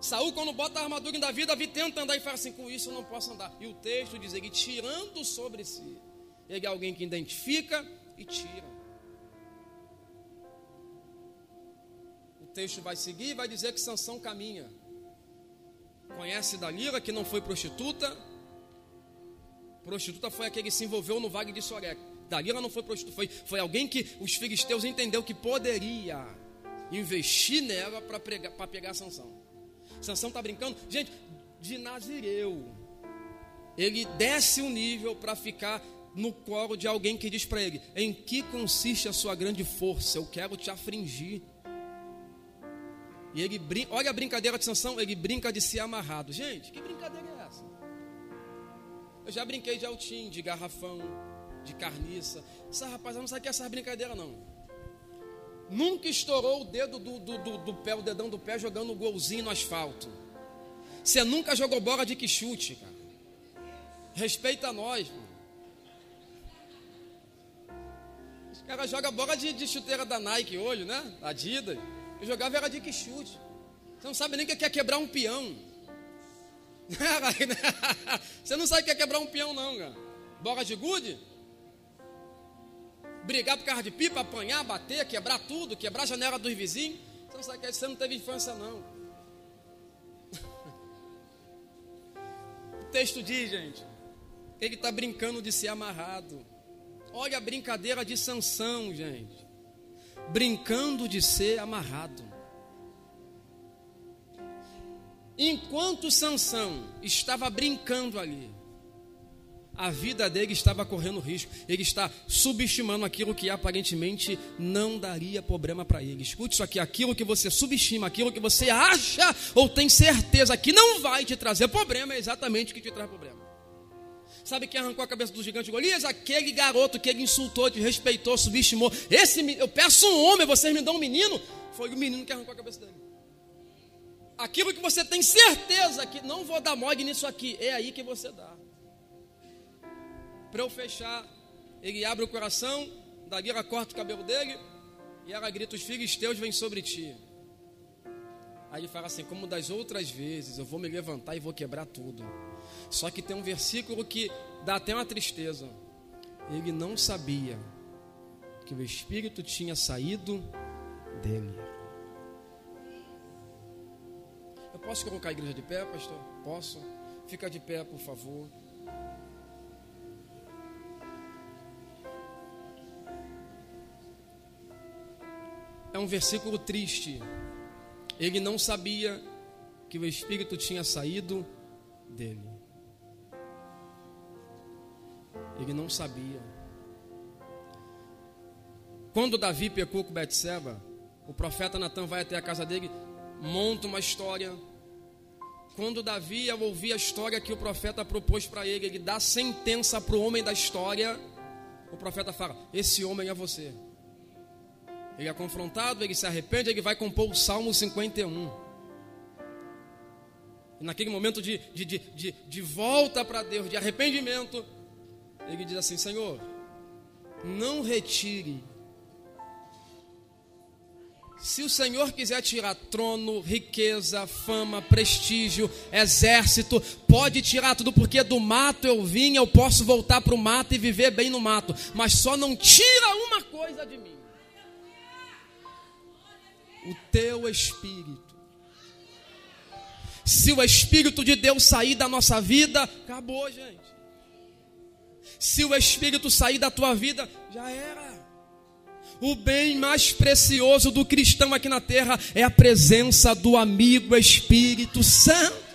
Speaker 6: Saul, quando bota a armadura em Davi, Davi tenta andar e fala assim: com isso eu não posso andar. E o texto diz ele tirando sobre si. Ele é alguém que identifica e tira. O texto vai seguir e vai dizer que Sansão caminha. Conhece Dalila, que não foi prostituta. Prostituta foi aquele que se envolveu no vale de Sorek. Dalila não foi prostituta, foi, foi alguém que os filisteus entendeu que poderia investir nela para pegar Sansão. Sansão está brincando. Gente, de Nazireu, ele desce o nível para ficar no colo de alguém que diz para ele: Em que consiste a sua grande força? Eu quero te afringir. E ele brinca, olha a brincadeira de Sansão, ele brinca de ser amarrado. Gente, que brincadeira é essa? Eu já brinquei de altim, de garrafão, de carniça. Essa rapaziada não sabe que é essa brincadeira, não. Nunca estourou o dedo do, do, do, do, pé, o dedão do pé, jogando um golzinho no asfalto. Você nunca jogou bola de que chute, cara. Respeita nós, mano. Ela joga bola de, de chuteira da Nike hoje, né? Adidas. Eu jogava era de que chute. Você não sabe nem o que é quebrar um peão. Você não sabe o que é quebrar um peão, não, cara. Bola de gude? Brigar por causa de pipa, apanhar, bater, quebrar tudo, quebrar a janela dos vizinhos. Você não sabe que você não teve infância, não. O texto diz, gente, ele está brincando de ser amarrado. Olha a brincadeira de Sansão, gente. Brincando de ser amarrado. Enquanto Sansão estava brincando ali, a vida dele estava correndo risco. Ele está subestimando aquilo que aparentemente não daria problema para ele. Escute isso aqui: aquilo que você subestima, aquilo que você acha ou tem certeza que não vai te trazer problema, é exatamente o que te traz problema. Sabe quem arrancou a cabeça do gigante Golias? Aquele garoto que ele insultou, desrespeitou, subestimou. Esse, eu peço um homem, vocês me dão um menino. Foi o menino que arrancou a cabeça dele. Aquilo que você tem certeza que não vou dar mole nisso aqui, é aí que você dá. Para eu fechar, ele abre o coração, dali ela corta o cabelo dele e ela grita: Os filisteus vêm sobre ti. Aí ele fala assim: Como das outras vezes, eu vou me levantar e vou quebrar tudo. Só que tem um versículo que dá até uma tristeza. Ele não sabia que o Espírito tinha saído dele. Eu posso colocar a igreja de pé, pastor? Posso? Fica de pé, por favor. É um versículo triste. Ele não sabia que o Espírito tinha saído dele. Ele não sabia. Quando Davi pecou com Betseba, o profeta Natan vai até a casa dele, monta uma história. Quando Davi, ao ouvir a história que o profeta propôs para ele, ele dá sentença para o homem da história. O profeta fala: Esse homem é você. Ele é confrontado, ele se arrepende, ele vai compor o Salmo 51. E naquele momento de, de, de, de, volta para Deus, de arrependimento, ele diz assim: Senhor, não retire. Se o Senhor quiser tirar trono, riqueza, fama, prestígio, exército, pode tirar tudo, porque do mato eu vim, eu posso voltar para o mato e viver bem no mato, mas só não tira uma coisa de mim: o teu espírito. Se o Espírito de Deus sair da nossa vida, acabou, gente. Se o Espírito sair da tua vida, já era. O bem mais precioso do cristão aqui na terra é a presença do amigo Espírito Santo.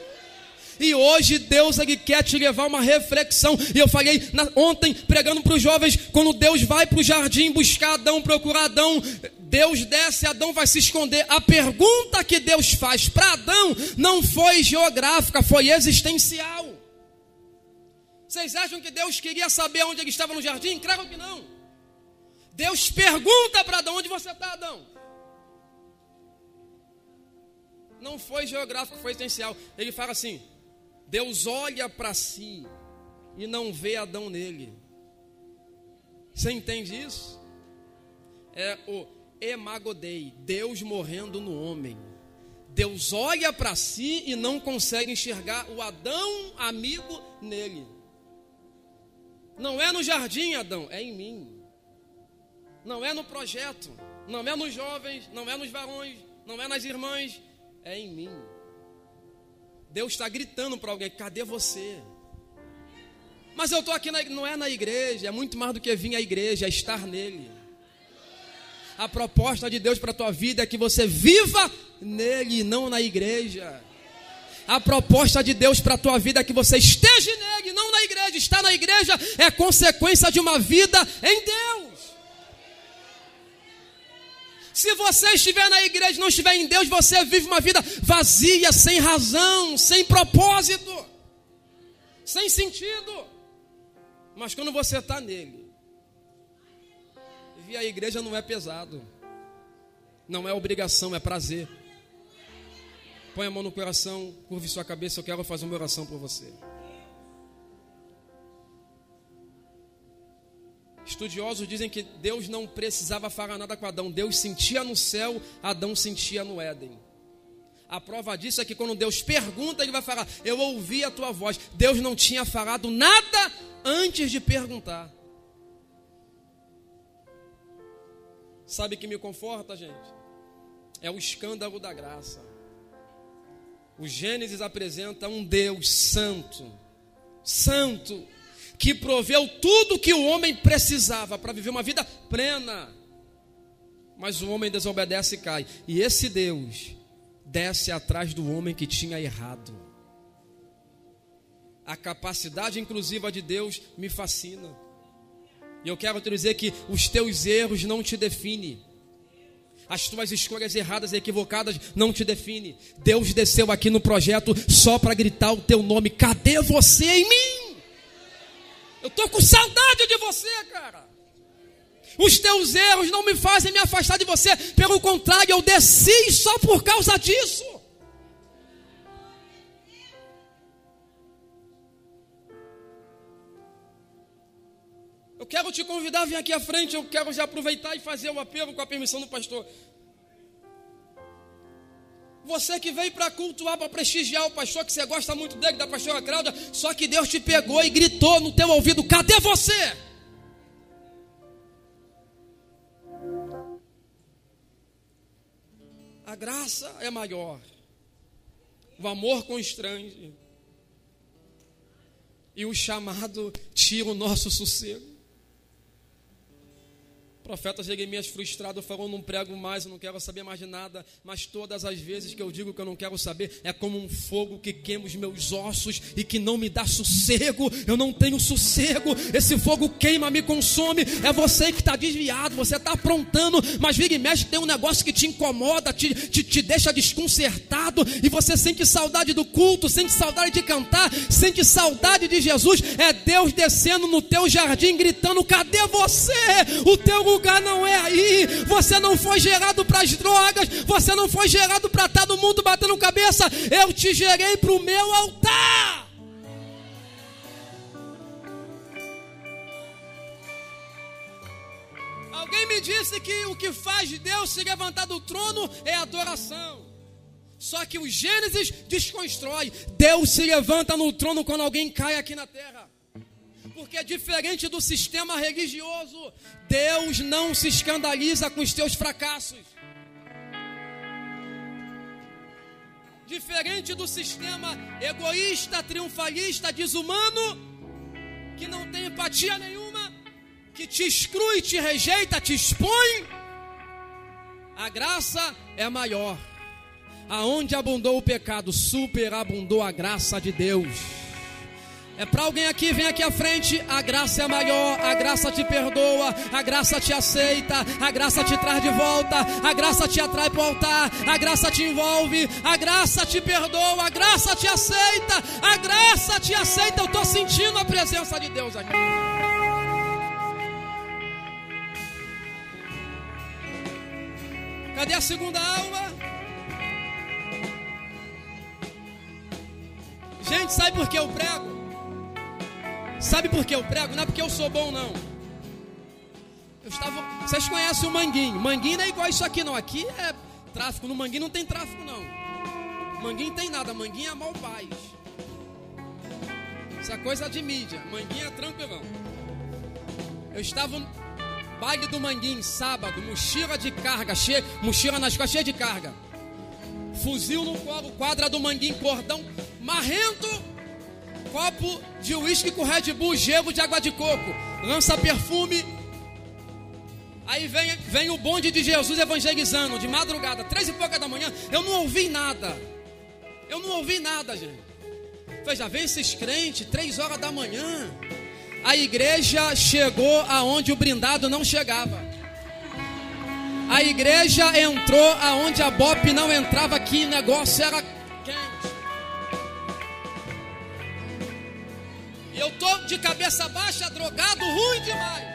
Speaker 6: E hoje Deus ele quer te levar uma reflexão. E eu falei na, ontem pregando para os jovens, quando Deus vai para o jardim buscar Adão, procurar Adão, Deus desce, Adão vai se esconder. A pergunta que Deus faz para Adão não foi geográfica, foi existencial. Vocês acham que Deus queria saber onde ele estava no jardim? Claro que não. Deus pergunta para Adão: onde você está, Adão? Não foi geográfico, foi essencial. Ele fala assim: Deus olha para si e não vê Adão nele. Você entende isso? É o emagodei, Deus morrendo no homem. Deus olha para si e não consegue enxergar o Adão amigo nele. Não é no jardim, Adão, é em mim. Não é no projeto, não é nos jovens, não é nos varões, não é nas irmãs, é em mim. Deus está gritando para alguém: cadê você? Mas eu estou aqui, na, não é na igreja, é muito mais do que vir à igreja, é estar nele. A proposta de Deus para a tua vida é que você viva nele, não na igreja. A proposta de Deus para a tua vida é que você esteja nele, não na igreja. Estar na igreja é consequência de uma vida em Deus. Se você estiver na igreja e não estiver em Deus, você vive uma vida vazia, sem razão, sem propósito, sem sentido. Mas quando você está nele, vir à igreja não é pesado, não é obrigação, é prazer. Põe a mão no coração, curve sua cabeça, eu quero fazer uma oração por você. Estudiosos dizem que Deus não precisava falar nada com Adão, Deus sentia no céu, Adão sentia no Éden. A prova disso é que quando Deus pergunta, ele vai falar: Eu ouvi a tua voz. Deus não tinha falado nada antes de perguntar. Sabe que me conforta, gente? É o escândalo da graça. O Gênesis apresenta um Deus santo, santo, que proveu tudo que o homem precisava para viver uma vida plena. Mas o homem desobedece e cai. E esse Deus desce atrás do homem que tinha errado. A capacidade inclusiva de Deus me fascina. E eu quero te dizer que os teus erros não te definem. As tuas escolhas erradas e equivocadas não te definem. Deus desceu aqui no projeto só para gritar o teu nome. Cadê você em mim? Eu estou com saudade de você, cara. Os teus erros não me fazem me afastar de você. Pelo contrário, eu desci só por causa disso. Eu quero te convidar a vir aqui à frente. Eu quero já aproveitar e fazer o apelo com a permissão do pastor. Você que veio para cultuar, para prestigiar o pastor, que você gosta muito dele, da pastora Cláudia, só que Deus te pegou e gritou no teu ouvido: cadê você? A graça é maior, o amor constrange, e o chamado tira o nosso sossego. O profeta Jeremias, frustrado, falou: Não prego mais, eu não quero saber mais de nada. Mas todas as vezes que eu digo que eu não quero saber, é como um fogo que queima os meus ossos e que não me dá sossego. Eu não tenho sossego. Esse fogo queima, me consome. É você que está desviado, você está aprontando, mas vira e mexe, tem um negócio que te incomoda, te, te, te deixa desconcertado. E você sente saudade do culto, sente saudade de cantar, sente saudade de Jesus. É Deus descendo no teu jardim, gritando: Cadê você? O teu lugar não é aí. Você não foi gerado para as drogas, você não foi gerado para estar no mundo batendo cabeça. Eu te gerei para o meu altar. Alguém me disse que o que faz Deus se levantar do trono é adoração. Só que o Gênesis desconstrói. Deus se levanta no trono quando alguém cai aqui na terra. Porque é diferente do sistema religioso. Deus não se escandaliza com os teus fracassos. Diferente do sistema egoísta, triunfalista, desumano, que não tem empatia nenhuma, que te exclui, te rejeita, te expõe. A graça é maior. Aonde abundou o pecado, superabundou a graça de Deus. É para alguém aqui, vem aqui à frente. A graça é maior, a graça te perdoa, a graça te aceita, a graça te traz de volta, a graça te atrai para o altar, a graça te envolve, a graça te perdoa, a graça te aceita, a graça te aceita. Eu estou sentindo a presença de Deus aqui. Cadê a segunda aula? Gente, sabe por que eu prego? Sabe por que eu prego? Não é porque eu sou bom, não. Eu estava. Vocês conhecem o manguinho? Manguinho não é igual isso aqui, não. Aqui é tráfico. No manguinho não tem tráfico, não. Manguinho tem nada. Manguinho é mal paz. Isso é coisa de mídia. Manguinho é tranquilão. Eu estava no baile do Manguinho, sábado, mochila de carga, cheia, mochila nas costas cheia de carga. Fuzil no colo, quadra do Manguinho, cordão marrento, copo de uísque com Red Bull, gelo de água de coco, lança perfume. Aí vem, vem o bonde de Jesus evangelizando, de madrugada, três e pouca da manhã. Eu não ouvi nada. Eu não ouvi nada, gente. Veja, vem esses crentes, três horas da manhã. A igreja chegou aonde o brindado não chegava. A igreja entrou aonde a BOP não entrava, que negócio era Eu tô de cabeça baixa, drogado, ruim demais.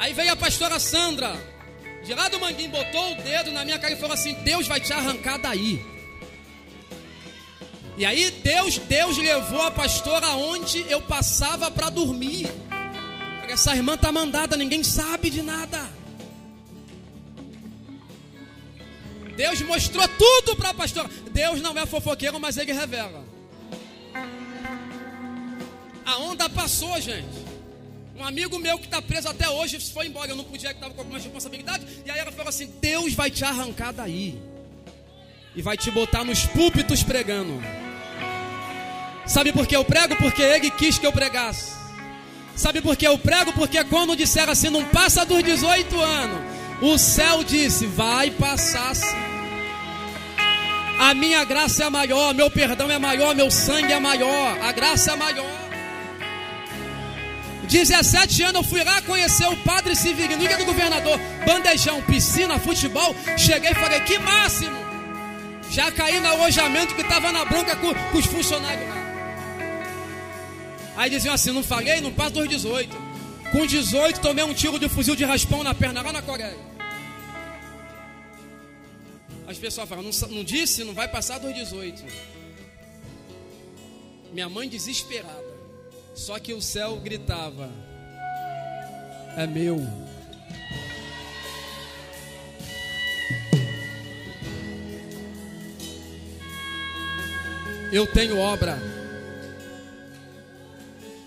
Speaker 6: Aí veio a pastora Sandra, de lá do Manguinho, botou o dedo na minha cara e falou assim: Deus vai te arrancar daí. E aí Deus, Deus levou a pastora aonde eu passava para dormir. Essa irmã tá mandada, ninguém sabe de nada. Deus mostrou tudo para a pastora. Deus não é fofoqueiro, mas ele revela. A onda passou, gente. Um amigo meu que está preso até hoje foi embora. Eu não podia, que estava com alguma responsabilidade. E aí ela falou assim: Deus vai te arrancar daí. E vai te botar nos púlpitos pregando. Sabe por que eu prego? Porque ele quis que eu pregasse. Sabe por que eu prego? Porque quando disseram assim, não passa dos 18 anos, o céu disse: vai passar sim. A minha graça é maior, meu perdão é maior, meu sangue é maior, a graça é maior. 17 anos eu fui lá conhecer o padre Severino, Liga do governador, bandejão, piscina, futebol. Cheguei e falei, que máximo! Já caí no alojamento que estava na bronca com, com, os funcionários. Aí diziam assim: não falei, não passa dos 18. Com 18, tomei um tiro de fuzil de raspão na perna lá na Coreia. As pessoas falam: não, não disse, não vai passar dos 18. Minha mãe desesperada. Só que o céu gritava: É meu. Eu tenho obra.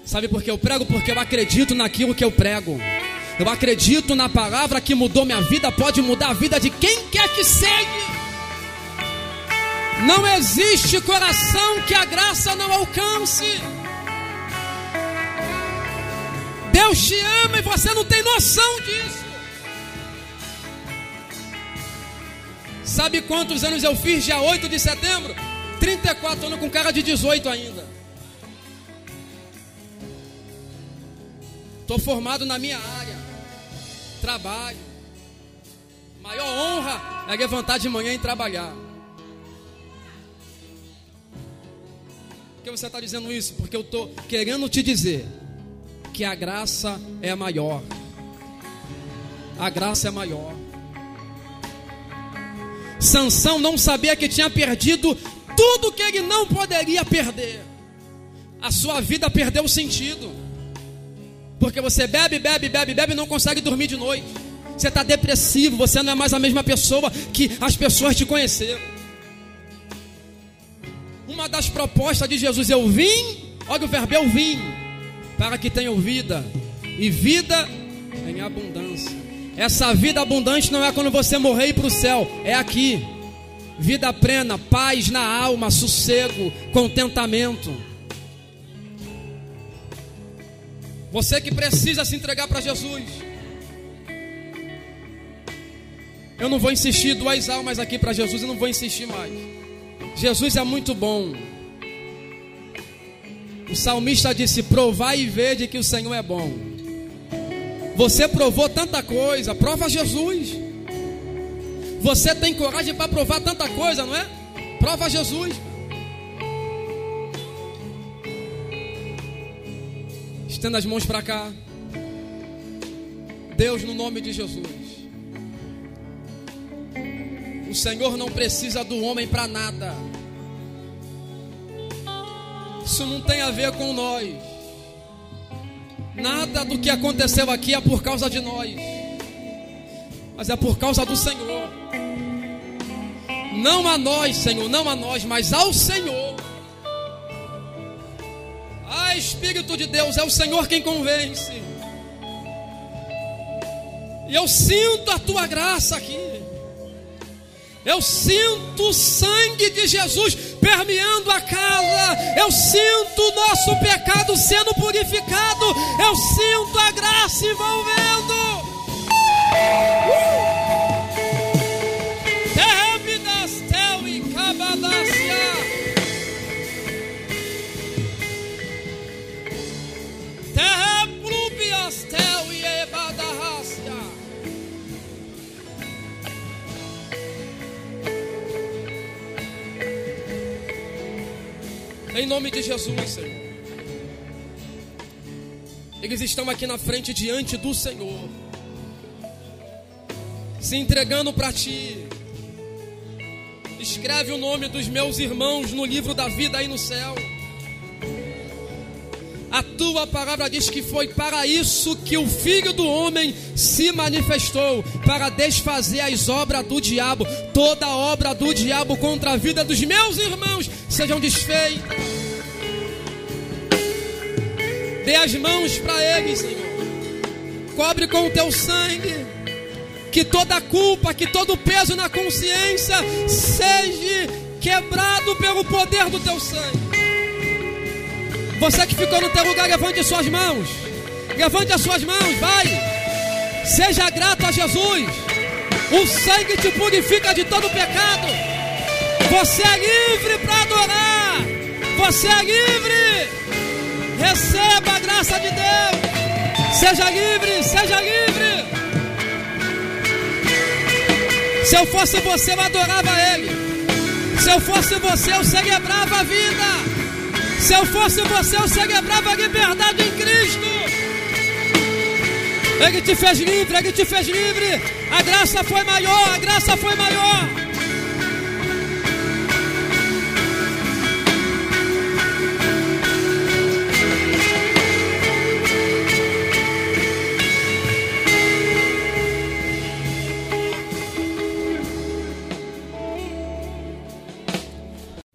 Speaker 6: Sabe por que eu prego? Porque eu acredito naquilo que eu prego. Eu acredito na palavra que mudou minha vida, pode mudar a vida de quem quer que seja. Não existe coração que a graça não alcance. Deus te ama e você não tem noção disso. Sabe quantos anos eu fiz dia 8 de setembro? 34 anos com cara de 18 ainda. Estou formado na minha área. Trabalho. Maior honra é levantar de manhã e trabalhar. Por que você está dizendo isso? Porque eu estou querendo te dizer que a graça é maior. A graça é maior. Sansão não sabia que tinha perdido tudo que ele não poderia perder. A sua vida perdeu sentido. Porque você bebe, bebe, bebe, bebe e não consegue dormir de noite. Você está depressivo, você não é mais a mesma pessoa que as pessoas te conheceram. Uma das propostas de Jesus, eu vim, olha o verbo, eu vim, para que tenham vida, e vida em abundância. Essa vida abundante não é quando você morrer e ir para o céu, é aqui. Vida plena, paz na alma, sossego, contentamento. Você que precisa se entregar para Jesus. Eu não vou insistir duas almas aqui para Jesus, eu não vou insistir mais. Jesus é muito bom. O salmista disse: Provai e vede que o Senhor é bom. Você provou tanta coisa, prova Jesus. Você tem coragem para provar tanta coisa, não é? Prova Jesus. Estenda as mãos para cá. Deus, no nome de Jesus. O Senhor não precisa do homem para nada. Isso não tem a ver com nós. Nada do que aconteceu aqui é por causa de nós, mas é por causa do Senhor. Não a nós, Senhor, não a nós, mas ao Senhor. Ah, Espírito de Deus, é o Senhor quem convence. E eu sinto a tua graça aqui. Eu sinto o sangue de Jesus permeando a casa. Eu sinto o nosso pecado sendo purificado. Eu sinto a graça envolvendo. Nome de Jesus, Senhor. Eles estão aqui na frente diante do Senhor, se entregando para Ti. Escreve o nome dos meus irmãos no livro da vida aí no céu. A tua palavra diz que foi para isso que o Filho do Homem se manifestou para desfazer as obras do diabo. Toda obra do diabo contra a vida dos meus irmãos sejam desfeitas. Dê as mãos para ele, Senhor. Cobre com o teu sangue. Que toda culpa, que todo peso na consciência seja quebrado pelo poder do teu sangue. Você que ficou no teu lugar, levante as suas mãos. Levante as suas mãos, vai. Seja grato a Jesus. O sangue te purifica de todo pecado. Você é livre para adorar. Você é livre. Receba a graça de Deus. Seja livre, seja livre. Se eu fosse você, eu adorava Ele. Se eu fosse você, eu celebrava a vida. Se eu fosse você, eu celebrava a liberdade em Cristo. Ele te fez livre, Ele te fez livre. A graça foi maior, a graça foi maior.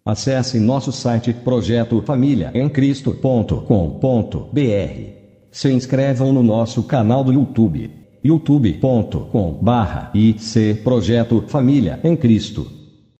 Speaker 7: Acesse nosso site projetofamiliaemcristo.com.br. Se inscrevam no nosso canal do YouTube youtube.com/ic Projeto Família em Cristo.